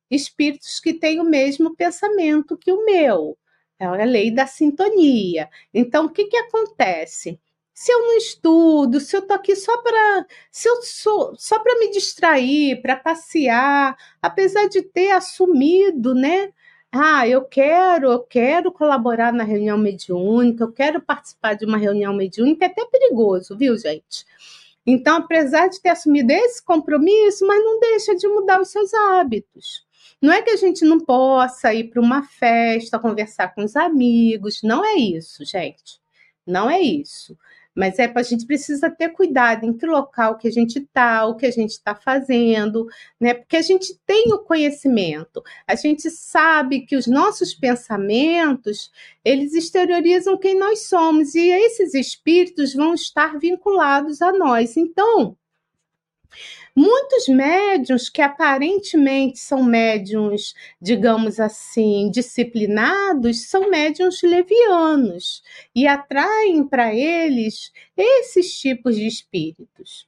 espíritos que têm o mesmo pensamento que o meu. É a lei da sintonia. Então, o que, que acontece? Se eu não estudo, se eu tô aqui só para, se eu sou só para me distrair, para passear, apesar de ter assumido, né? Ah, eu quero, eu quero colaborar na reunião mediúnica, eu quero participar de uma reunião mediúnica, é até perigoso, viu, gente? Então, apesar de ter assumido esse compromisso, mas não deixa de mudar os seus hábitos. Não é que a gente não possa ir para uma festa, conversar com os amigos, não é isso, gente. Não é isso. Mas é a gente precisa ter cuidado em que local que a gente está, o que a gente está fazendo, né? Porque a gente tem o conhecimento, a gente sabe que os nossos pensamentos eles exteriorizam quem nós somos e esses espíritos vão estar vinculados a nós. Então, Muitos médiums que aparentemente são médiums, digamos assim, disciplinados, são médiums levianos e atraem para eles esses tipos de espíritos.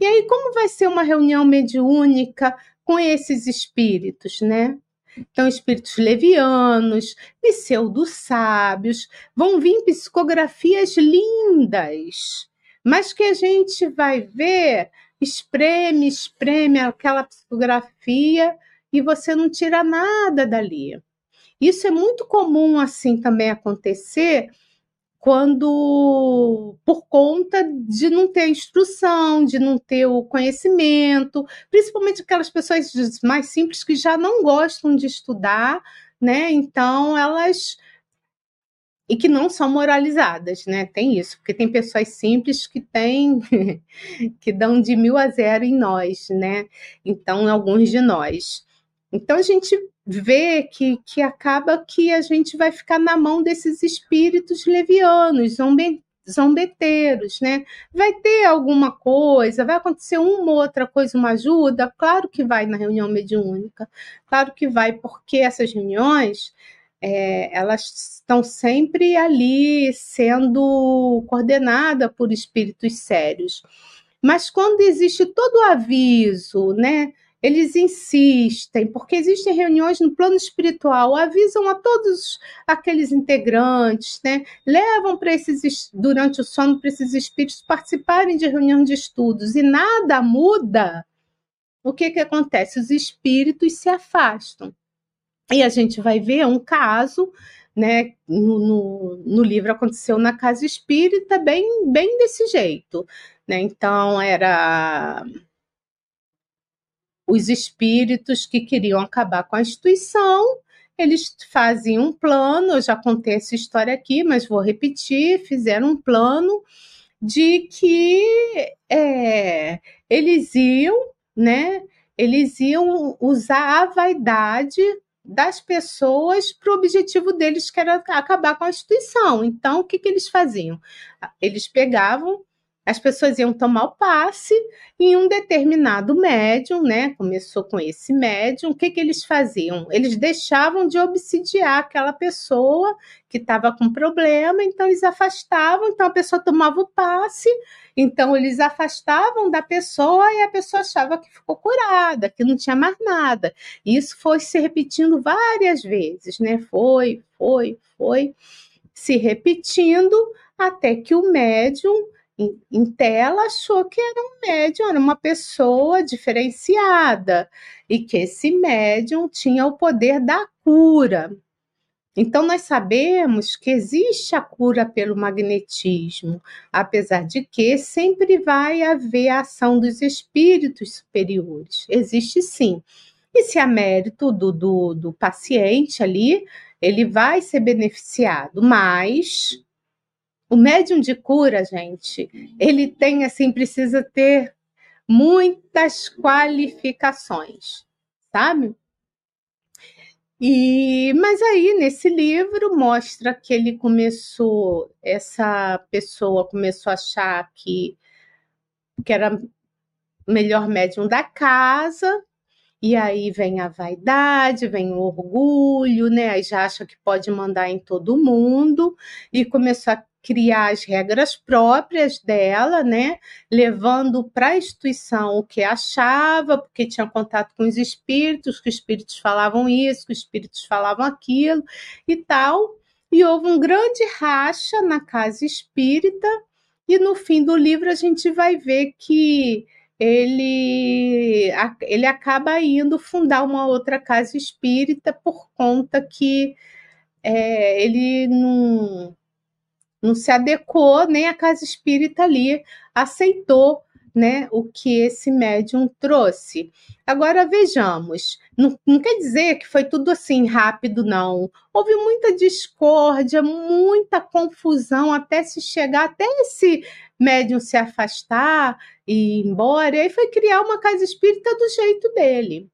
E aí, como vai ser uma reunião mediúnica com esses espíritos, né? Então, espíritos levianos, pseudo-sábios, vão vir psicografias lindas, mas que a gente vai ver espreme, espreme aquela psicografia e você não tira nada dali. Isso é muito comum assim também acontecer quando por conta de não ter instrução, de não ter o conhecimento, principalmente aquelas pessoas mais simples que já não gostam de estudar, né? Então elas e que não são moralizadas, né? Tem isso, porque tem pessoas simples que têm que dão de mil a zero em nós, né? Então, alguns de nós. Então a gente vê que, que acaba que a gente vai ficar na mão desses espíritos levianos, zombeteiros, né? Vai ter alguma coisa, vai acontecer uma ou outra coisa, uma ajuda? Claro que vai na reunião mediúnica, claro que vai, porque essas reuniões é, elas estão sempre ali sendo coordenadas por espíritos sérios. Mas quando existe todo o aviso, né? Eles insistem, porque existem reuniões no plano espiritual, avisam a todos aqueles integrantes, né? Levam para esses durante o sono para esses espíritos participarem de reunião de estudos e nada muda o que, que acontece? Os espíritos se afastam. E a gente vai ver um caso, né? No, no, no livro aconteceu na casa espírita, bem, bem desse jeito. Né? Então, era os espíritos que queriam acabar com a instituição, eles fazem um plano, eu já contei essa história aqui, mas vou repetir, fizeram um plano de que é, eles iam, né? Eles iam usar a vaidade das pessoas para o objetivo deles, que era acabar com a instituição. Então, o que, que eles faziam? Eles pegavam as pessoas iam tomar o passe e um determinado médium, né? Começou com esse médium, o que, que eles faziam? Eles deixavam de obsidiar aquela pessoa que estava com problema, então eles afastavam, então a pessoa tomava o passe, então eles afastavam da pessoa e a pessoa achava que ficou curada, que não tinha mais nada. E isso foi se repetindo várias vezes, né? Foi, foi, foi se repetindo até que o médium em, tela achou que era um médium, era uma pessoa diferenciada e que esse médium tinha o poder da cura. Então, nós sabemos que existe a cura pelo magnetismo, apesar de que sempre vai haver a ação dos espíritos superiores. Existe sim. E se a mérito do, do, do paciente ali, ele vai ser beneficiado, mas o médium de cura, gente, ele tem assim, precisa ter muitas qualificações, sabe? E, mas aí nesse livro mostra que ele começou, essa pessoa começou a achar que, que era melhor médium da casa, e aí vem a vaidade, vem o orgulho, né? Aí já acha que pode mandar em todo mundo e começou a criar as regras próprias dela, né? Levando para a instituição o que achava, porque tinha contato com os espíritos, que os espíritos falavam isso, que os espíritos falavam aquilo e tal. E houve um grande racha na casa espírita, e no fim do livro a gente vai ver que ele, ele acaba indo fundar uma outra casa espírita por conta que é, ele não não se adequou, nem a casa espírita ali aceitou né, o que esse médium trouxe. Agora vejamos, não, não, quer dizer que foi tudo assim rápido, não. Houve muita discórdia, muita confusão até se chegar, até esse médium se afastar e ir embora, e aí foi criar uma casa espírita do jeito dele.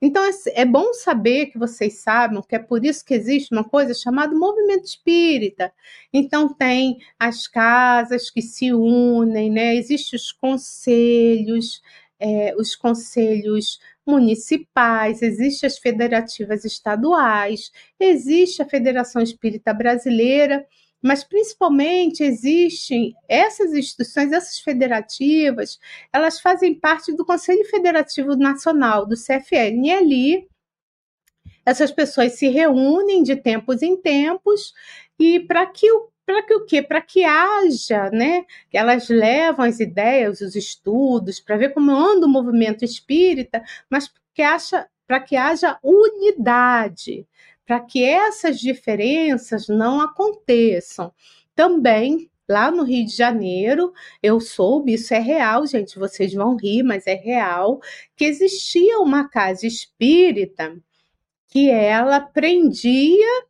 Então é bom saber que vocês sabem que é por isso que existe uma coisa chamada movimento espírita. Então tem as casas que se unem, né? Existem os conselhos, é, os conselhos municipais, existem as federativas estaduais, existe a Federação Espírita Brasileira mas principalmente existem essas instituições, essas federativas, elas fazem parte do Conselho Federativo Nacional, do CFN, e ali essas pessoas se reúnem de tempos em tempos e para que o para que o quê? Para que haja, né? Elas levam as ideias, os estudos, para ver como anda o movimento espírita, mas que acha para que haja unidade, para que essas diferenças não aconteçam. Também lá no Rio de Janeiro, eu soube, isso é real, gente, vocês vão rir, mas é real, que existia uma casa espírita que ela prendia.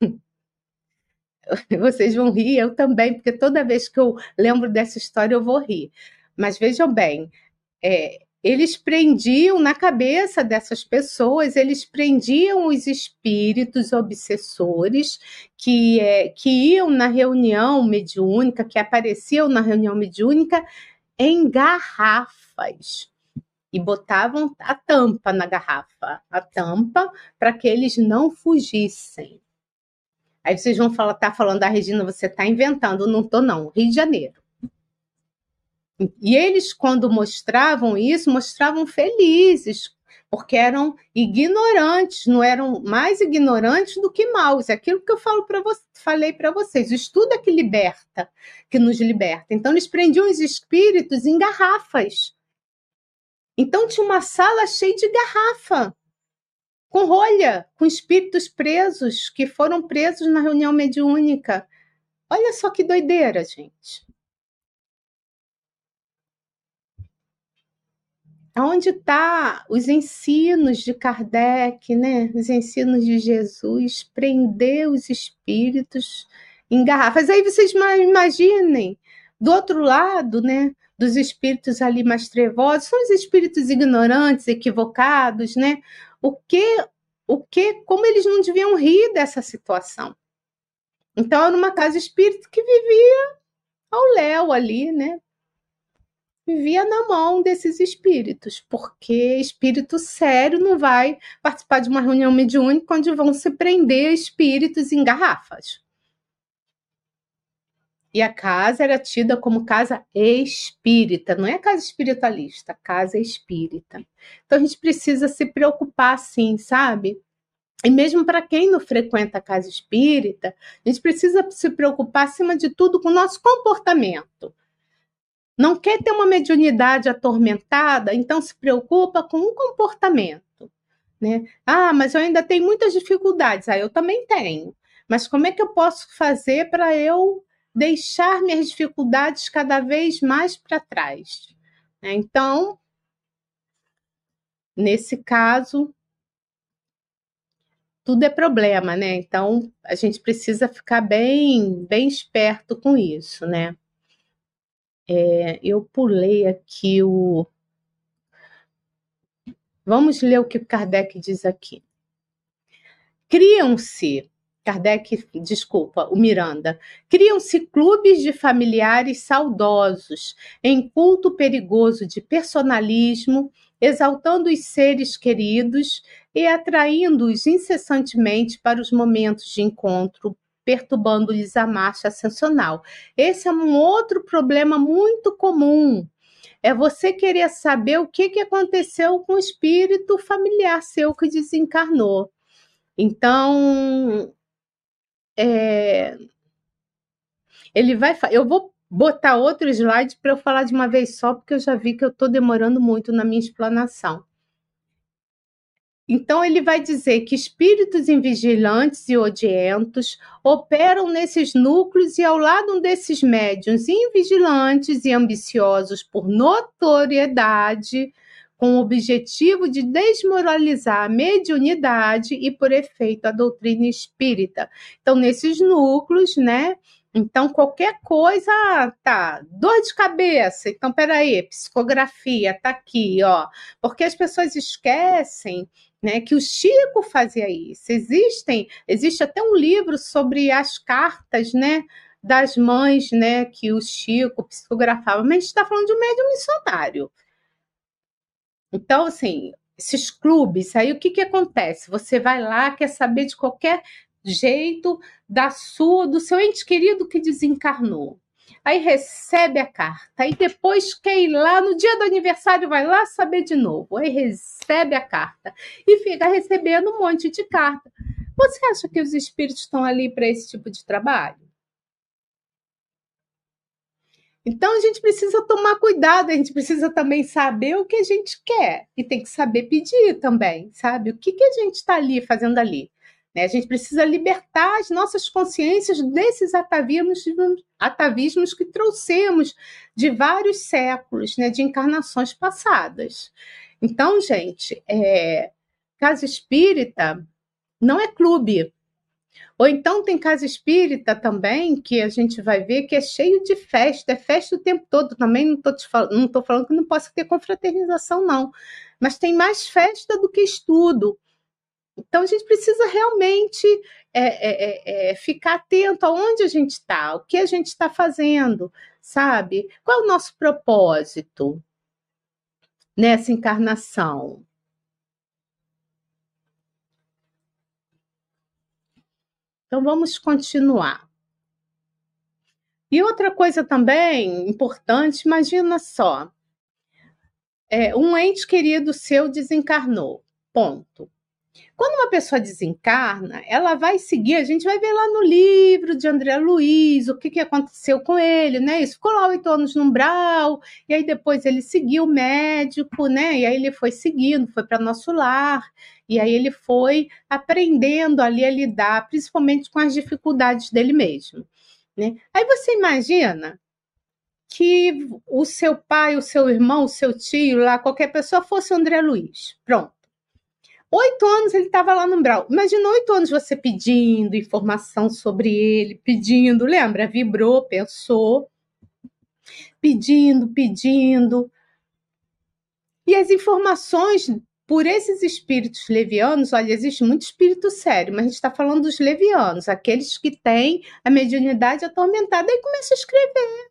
Vocês vão rir, eu também, porque toda vez que eu lembro dessa história eu vou rir. Mas vejam bem, é, eles prendiam na cabeça dessas pessoas, eles prendiam os espíritos obsessores que, é, que iam na reunião mediúnica, que apareciam na reunião mediúnica em garrafas e botavam a tampa na garrafa, a tampa para que eles não fugissem. Aí vocês vão falar, tá falando da ah, Regina, você está inventando, não tô não, Rio de Janeiro. E eles, quando mostravam isso, mostravam felizes, porque eram ignorantes, não eram mais ignorantes do que maus. É aquilo que eu falo para falei para vocês. O estudo é que liberta, que nos liberta. Então, eles prendiam os espíritos em garrafas. Então tinha uma sala cheia de garrafa, com rolha, com espíritos presos, que foram presos na reunião mediúnica. Olha só que doideira, gente. Onde está os ensinos de Kardec, né? Os ensinos de Jesus, prender os espíritos em garrafas. Aí vocês imaginem, do outro lado, né? Dos espíritos ali mais trevosos, são os espíritos ignorantes, equivocados, né? O que, o que, como eles não deviam rir dessa situação? Então era uma casa espírita que vivia ao léu ali, né? Vivia na mão desses espíritos, porque espírito sério não vai participar de uma reunião mediúnica onde vão se prender espíritos em garrafas. E a casa era tida como casa espírita, não é casa espiritualista, casa espírita. Então a gente precisa se preocupar sim, sabe? E mesmo para quem não frequenta a casa espírita, a gente precisa se preocupar, acima de tudo, com o nosso comportamento. Não quer ter uma mediunidade atormentada, então se preocupa com o comportamento. Né? Ah, mas eu ainda tenho muitas dificuldades. Ah, eu também tenho. Mas como é que eu posso fazer para eu deixar minhas dificuldades cada vez mais para trás? Então, nesse caso, tudo é problema, né? Então, a gente precisa ficar bem, bem esperto com isso, né? É, eu pulei aqui o. Vamos ler o que Kardec diz aqui. Criam-se, Kardec, desculpa, o Miranda, criam-se clubes de familiares saudosos em culto perigoso de personalismo, exaltando os seres queridos e atraindo-os incessantemente para os momentos de encontro perturbando-lhes a marcha ascensional. Esse é um outro problema muito comum. É você querer saber o que, que aconteceu com o espírito familiar seu que desencarnou. Então, é, ele vai. Eu vou botar outro slide para eu falar de uma vez só, porque eu já vi que eu estou demorando muito na minha explanação. Então, ele vai dizer que espíritos invigilantes e odientos operam nesses núcleos e, ao lado desses médiuns invigilantes e ambiciosos por notoriedade, com o objetivo de desmoralizar a mediunidade e, por efeito, a doutrina espírita. Então, nesses núcleos, né? Então, qualquer coisa, tá, dor de cabeça, então, peraí, psicografia, tá aqui, ó, porque as pessoas esquecem né, que o Chico fazia isso. Existem, existe até um livro sobre as cartas, né, das mães, né, que o Chico psicografava, mas a gente está falando de um médium missionário. Então, assim, esses clubes, aí o que, que acontece? Você vai lá, quer saber de qualquer jeito da sua, do seu ente querido que desencarnou aí recebe a carta, aí depois quer ir lá, no dia do aniversário vai lá saber de novo, aí recebe a carta e fica recebendo um monte de carta. Você acha que os espíritos estão ali para esse tipo de trabalho? Então a gente precisa tomar cuidado, a gente precisa também saber o que a gente quer e tem que saber pedir também, sabe? O que, que a gente está ali fazendo ali? Né? A gente precisa libertar as nossas consciências desses atavismos, atavismos que trouxemos de vários séculos, né? de encarnações passadas. Então, gente, é, casa espírita não é clube. Ou então tem casa espírita também, que a gente vai ver que é cheio de festa, é festa o tempo todo. Também não estou falando, falando que não possa ter confraternização, não. Mas tem mais festa do que estudo. Então, a gente precisa realmente é, é, é, ficar atento aonde a gente está, o que a gente está fazendo, sabe? Qual é o nosso propósito nessa encarnação? Então, vamos continuar. E outra coisa também importante, imagina só, é, um ente querido seu desencarnou, ponto. Quando uma pessoa desencarna, ela vai seguir, a gente vai ver lá no livro de André Luiz o que, que aconteceu com ele, né? Isso ficou lá oito anos no umbral, e aí depois ele seguiu o médico, né? E aí ele foi seguindo, foi para nosso lar, e aí ele foi aprendendo ali a lidar, principalmente com as dificuldades dele mesmo. Né? Aí você imagina que o seu pai, o seu irmão, o seu tio, lá, qualquer pessoa fosse André Luiz. Pronto. Oito anos ele estava lá no umbral. Imagina oito anos você pedindo informação sobre ele, pedindo, lembra? Vibrou, pensou, pedindo, pedindo. E as informações por esses espíritos levianos, olha, existe muito espírito sério, mas a gente está falando dos levianos, aqueles que têm a mediunidade atormentada e começam a escrever.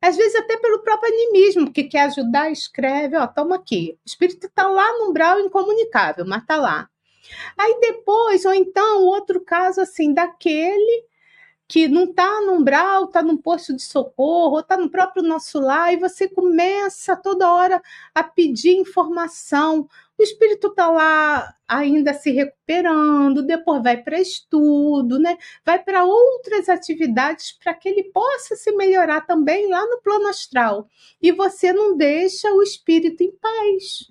Às vezes até pelo próprio animismo, que quer ajudar, escreve, ó, toma aqui. O espírito está lá no umbral incomunicável, mas está lá. Aí depois, ou então, outro caso assim, daquele que não está no umbral, está num posto de socorro, está no próprio nosso lar, e você começa toda hora a pedir informação. O espírito está lá ainda se recuperando, depois vai para estudo, né? vai para outras atividades para que ele possa se melhorar também lá no plano astral. E você não deixa o espírito em paz.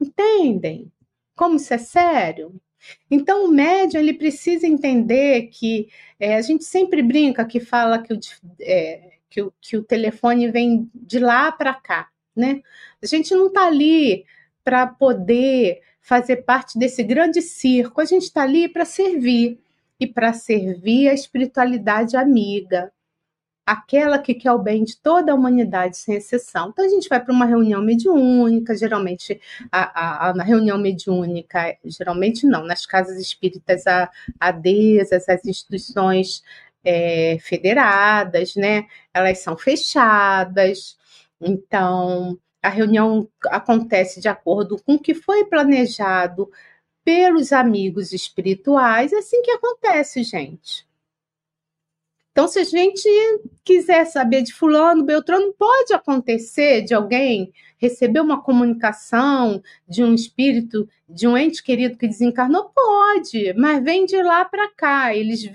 Entendem? Como isso é sério? Então, o médium ele precisa entender que é, a gente sempre brinca que fala que o, é, que o, que o telefone vem de lá para cá, né? A gente não está ali para poder fazer parte desse grande circo, a gente está ali para servir e para servir a espiritualidade amiga, aquela que quer o bem de toda a humanidade, sem exceção. Então, a gente vai para uma reunião mediúnica, geralmente, a, a, a, reunião mediúnica, geralmente não, nas casas espíritas a, adesas, as instituições é, federadas, né? Elas são fechadas, então a reunião acontece de acordo com o que foi planejado pelos amigos espirituais, é assim que acontece, gente. Então, se a gente quiser saber de fulano, Beltrano, pode acontecer de alguém receber uma comunicação de um espírito, de um ente querido que desencarnou? Pode, mas vem de lá para cá. Eles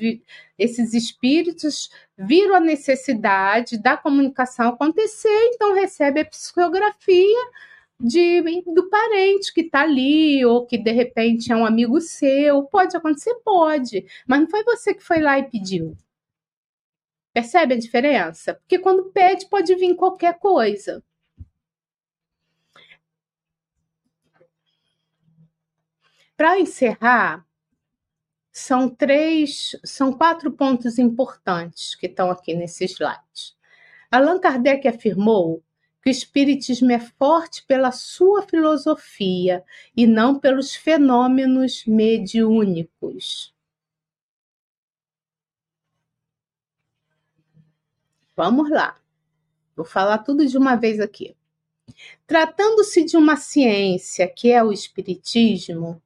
esses espíritos viram a necessidade da comunicação acontecer, então recebe a psicografia de, do parente que está ali, ou que de repente é um amigo seu. Pode acontecer? Pode, mas não foi você que foi lá e pediu. Percebe a diferença? Porque quando pede, pode vir qualquer coisa. Para encerrar, são três, são quatro pontos importantes que estão aqui nesse slide. Allan Kardec afirmou que o espiritismo é forte pela sua filosofia e não pelos fenômenos mediúnicos. Vamos lá. Vou falar tudo de uma vez aqui. Tratando-se de uma ciência que é o espiritismo,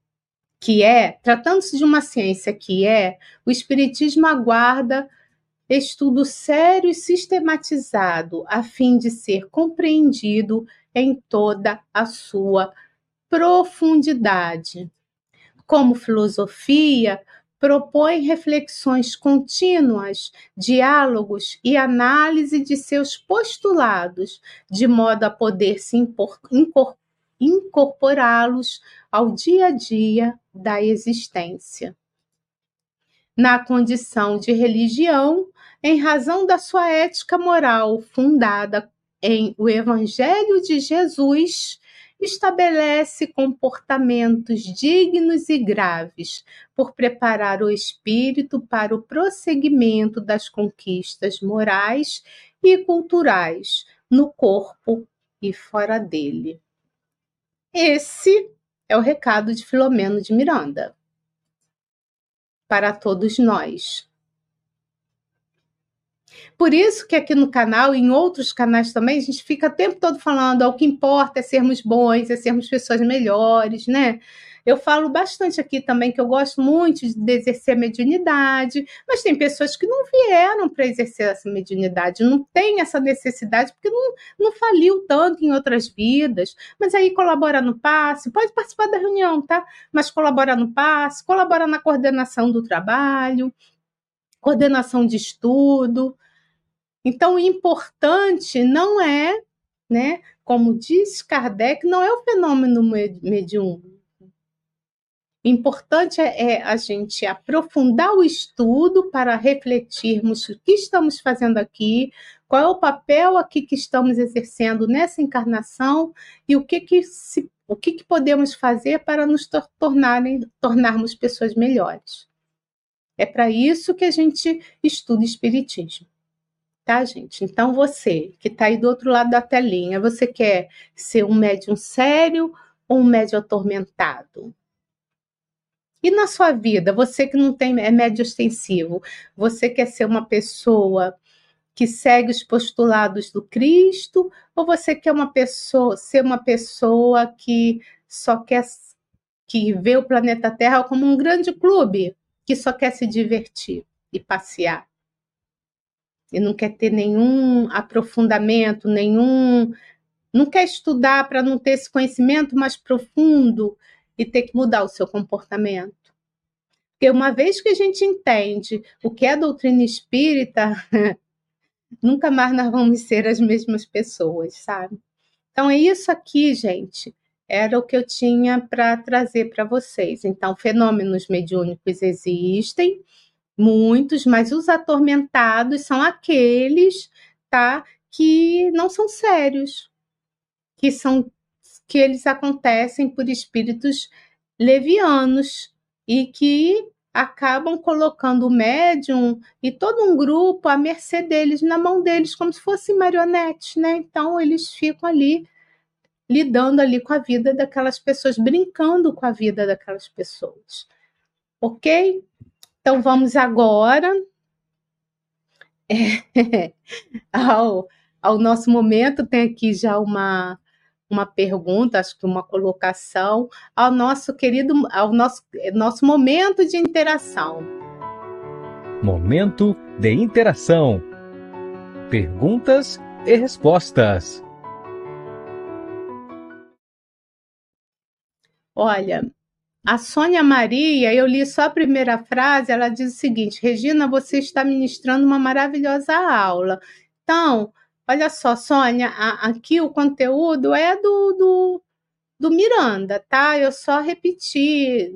que é, tratando-se de uma ciência que é, o espiritismo aguarda estudo sério e sistematizado a fim de ser compreendido em toda a sua profundidade. Como filosofia, propõe reflexões contínuas, diálogos e análise de seus postulados, de modo a poder se incorporá-los ao dia a dia da existência. Na condição de religião, em razão da sua ética moral fundada em o Evangelho de Jesus, estabelece comportamentos dignos e graves, por preparar o espírito para o prosseguimento das conquistas morais e culturais no corpo e fora dele. Esse é o recado de Filomeno de Miranda para todos nós. Por isso que aqui no canal e em outros canais também a gente fica o tempo todo falando, o que importa é sermos bons, é sermos pessoas melhores, né? Eu falo bastante aqui também que eu gosto muito de exercer a mediunidade, mas tem pessoas que não vieram para exercer essa mediunidade, não tem essa necessidade, porque não, não faliu tanto em outras vidas. Mas aí colabora no passe, pode participar da reunião, tá? Mas colabora no passe, colabora na coordenação do trabalho, coordenação de estudo. Então, o importante não é, né, como diz Kardec, não é o fenômeno mediúnico. Importante é, é a gente aprofundar o estudo para refletirmos o que estamos fazendo aqui, qual é o papel aqui que estamos exercendo nessa encarnação e o que que se, o que, que podemos fazer para nos tornarem, tornarmos pessoas melhores. É para isso que a gente estuda espiritismo tá, gente? Então, você que está aí do outro lado da telinha, você quer ser um médium sério ou um médium atormentado? E na sua vida, você que não tem é médio extensivo, você quer ser uma pessoa que segue os postulados do Cristo ou você quer uma pessoa ser uma pessoa que só quer que vê o planeta Terra como um grande clube que só quer se divertir e passear? e não quer ter nenhum aprofundamento, nenhum. não quer estudar para não ter esse conhecimento mais profundo e ter que mudar o seu comportamento. Porque uma vez que a gente entende o que é doutrina espírita, nunca mais nós vamos ser as mesmas pessoas, sabe? Então é isso aqui, gente. Era o que eu tinha para trazer para vocês. Então, fenômenos mediúnicos existem, muitos, mas os atormentados são aqueles, tá, que não são sérios, que são que eles acontecem por espíritos levianos e que acabam colocando o médium e todo um grupo à mercê deles, na mão deles, como se fosse marionete, né? Então eles ficam ali lidando ali com a vida daquelas pessoas, brincando com a vida daquelas pessoas. Ok? Então vamos agora ao, ao nosso momento. Tem aqui já uma, uma pergunta, acho que uma colocação, ao nosso querido, ao nosso, nosso momento de interação. Momento de interação. Perguntas e respostas. Olha, a Sônia Maria, eu li só a primeira frase, ela diz o seguinte: Regina, você está ministrando uma maravilhosa aula. Então, olha só, Sônia, a, aqui o conteúdo é do, do, do Miranda, tá? Eu só repeti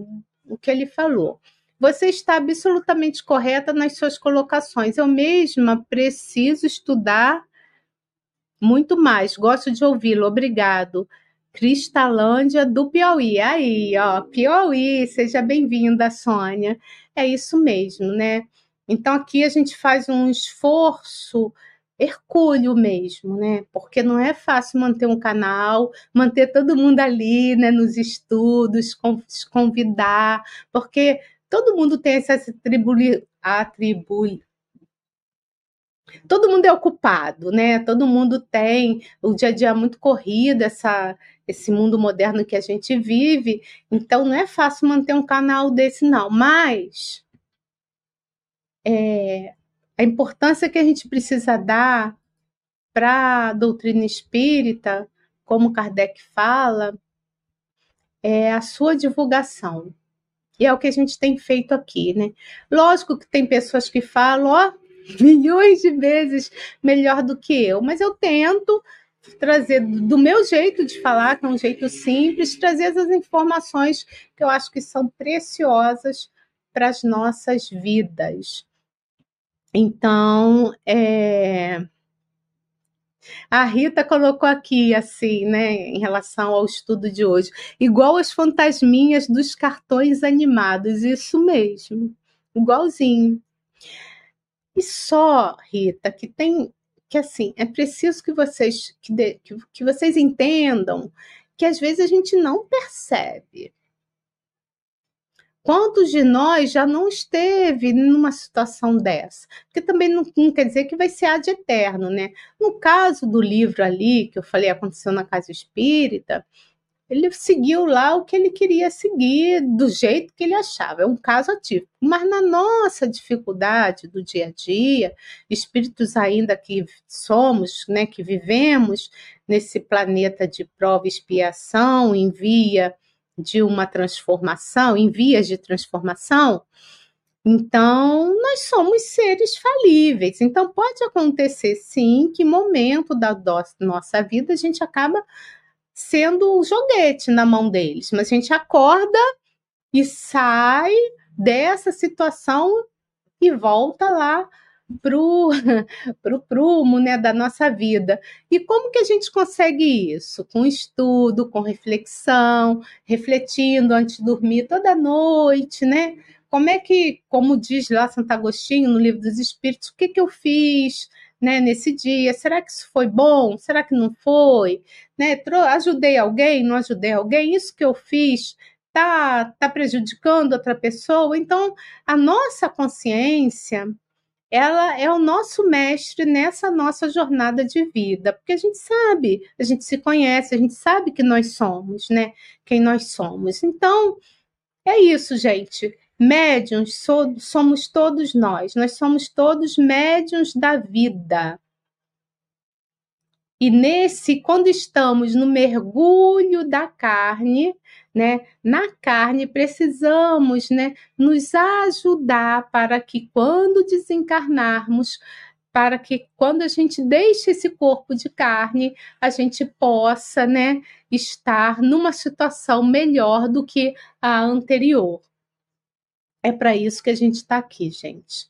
o que ele falou. Você está absolutamente correta nas suas colocações. Eu mesma preciso estudar muito mais. Gosto de ouvi-lo. Obrigado. Cristalândia do Piauí. Aí, ó, Piauí, seja bem-vinda, Sônia. É isso mesmo, né? Então aqui a gente faz um esforço hercúleo mesmo, né? Porque não é fácil manter um canal, manter todo mundo ali, né, nos estudos, convidar, porque todo mundo tem essa atribuli, atribuli, todo mundo é ocupado, né? Todo mundo tem o dia a dia muito corrido, essa, esse mundo moderno que a gente vive. Então não é fácil manter um canal desse, não. Mas é, a importância que a gente precisa dar para a doutrina espírita, como Kardec fala, é a sua divulgação. E é o que a gente tem feito aqui, né? Lógico que tem pessoas que falam, ó, milhões de vezes melhor do que eu, mas eu tento trazer do meu jeito de falar, que é um jeito simples, trazer essas informações que eu acho que são preciosas para as nossas vidas. Então, é... a Rita colocou aqui, assim, né, em relação ao estudo de hoje, igual as fantasminhas dos cartões animados, isso mesmo, igualzinho. E só, Rita, que tem que assim, é preciso que vocês que, de, que, que vocês entendam que às vezes a gente não percebe. Quantos de nós já não esteve numa situação dessa? Porque também não, não, quer dizer que vai ser ad eterno, né? No caso do livro ali, que eu falei aconteceu na casa espírita, ele seguiu lá o que ele queria seguir, do jeito que ele achava. É um caso ativo. Mas na nossa dificuldade do dia a dia, espíritos ainda que somos, né, que vivemos nesse planeta de prova e expiação, em via de uma transformação, em vias de transformação, então, nós somos seres falíveis. Então, pode acontecer sim que momento da nossa vida a gente acaba sendo o joguete na mão deles, mas a gente acorda e sai dessa situação e volta lá pro, pro prumo né, da nossa vida. E como que a gente consegue isso? Com estudo, com reflexão, refletindo antes de dormir toda noite, né? Como é que, como diz lá Santo Agostinho no Livro dos Espíritos, o que, que eu fiz né, nesse dia? Será que isso foi bom? Será que não foi? Né? Ajudei alguém? Não ajudei alguém? Isso que eu fiz está tá prejudicando outra pessoa? Então, a nossa consciência ela é o nosso mestre nessa nossa jornada de vida, porque a gente sabe, a gente se conhece, a gente sabe que nós somos, né? Quem nós somos. Então, é isso, gente. Médiuns so, somos todos nós, nós somos todos médiuns da vida. E nesse, quando estamos no mergulho da carne, né, na carne, precisamos, né, nos ajudar para que quando desencarnarmos, para que quando a gente deixe esse corpo de carne, a gente possa, né, estar numa situação melhor do que a anterior. É para isso que a gente está aqui, gente.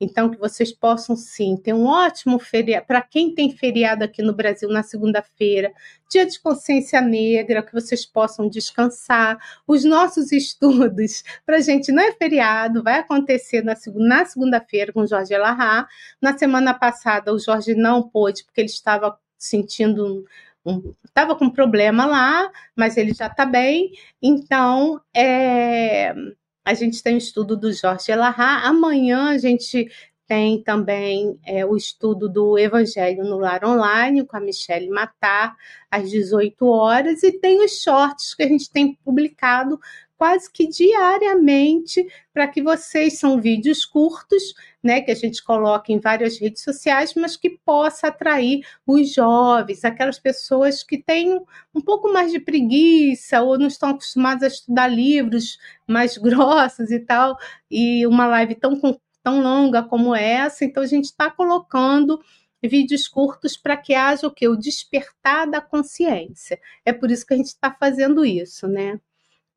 Então, que vocês possam sim ter um ótimo feriado. Para quem tem feriado aqui no Brasil na segunda-feira, dia de consciência negra, que vocês possam descansar. Os nossos estudos, para a gente não é feriado, vai acontecer na, segunda-feira com o Jorge Elahá. Na semana passada, o Jorge não pôde, porque ele estava sentindo um, estava com problema lá, mas ele já está bem. Então, é, a gente tem o estudo do Jorge Elahá. Amanhã a gente tem também é, o estudo do Evangelho no Lar Online com a Michelle Matar, às 18 horas, e tem os shorts que a gente tem publicado quase que diariamente para que vocês são vídeos curtos, né, que a gente coloca em várias redes sociais, mas que possa atrair os jovens, aquelas pessoas que têm um pouco mais de preguiça ou não estão acostumadas a estudar livros mais grossos e tal, e uma live tão tão longa como essa, então a gente está colocando vídeos curtos para que haja o que? O despertar da consciência. É por isso que a gente está fazendo isso, né?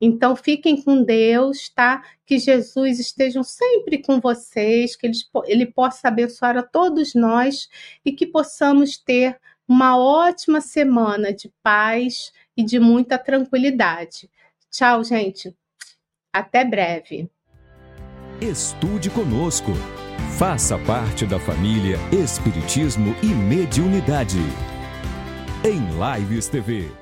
Então fiquem com Deus, tá? Que Jesus esteja sempre com vocês, que ele, ele possa abençoar a todos nós e que possamos ter uma ótima semana de paz e de muita tranquilidade. Tchau, gente. Até breve. Estude conosco. Faça parte da família Espiritismo e Mediunidade. Em Lives TV.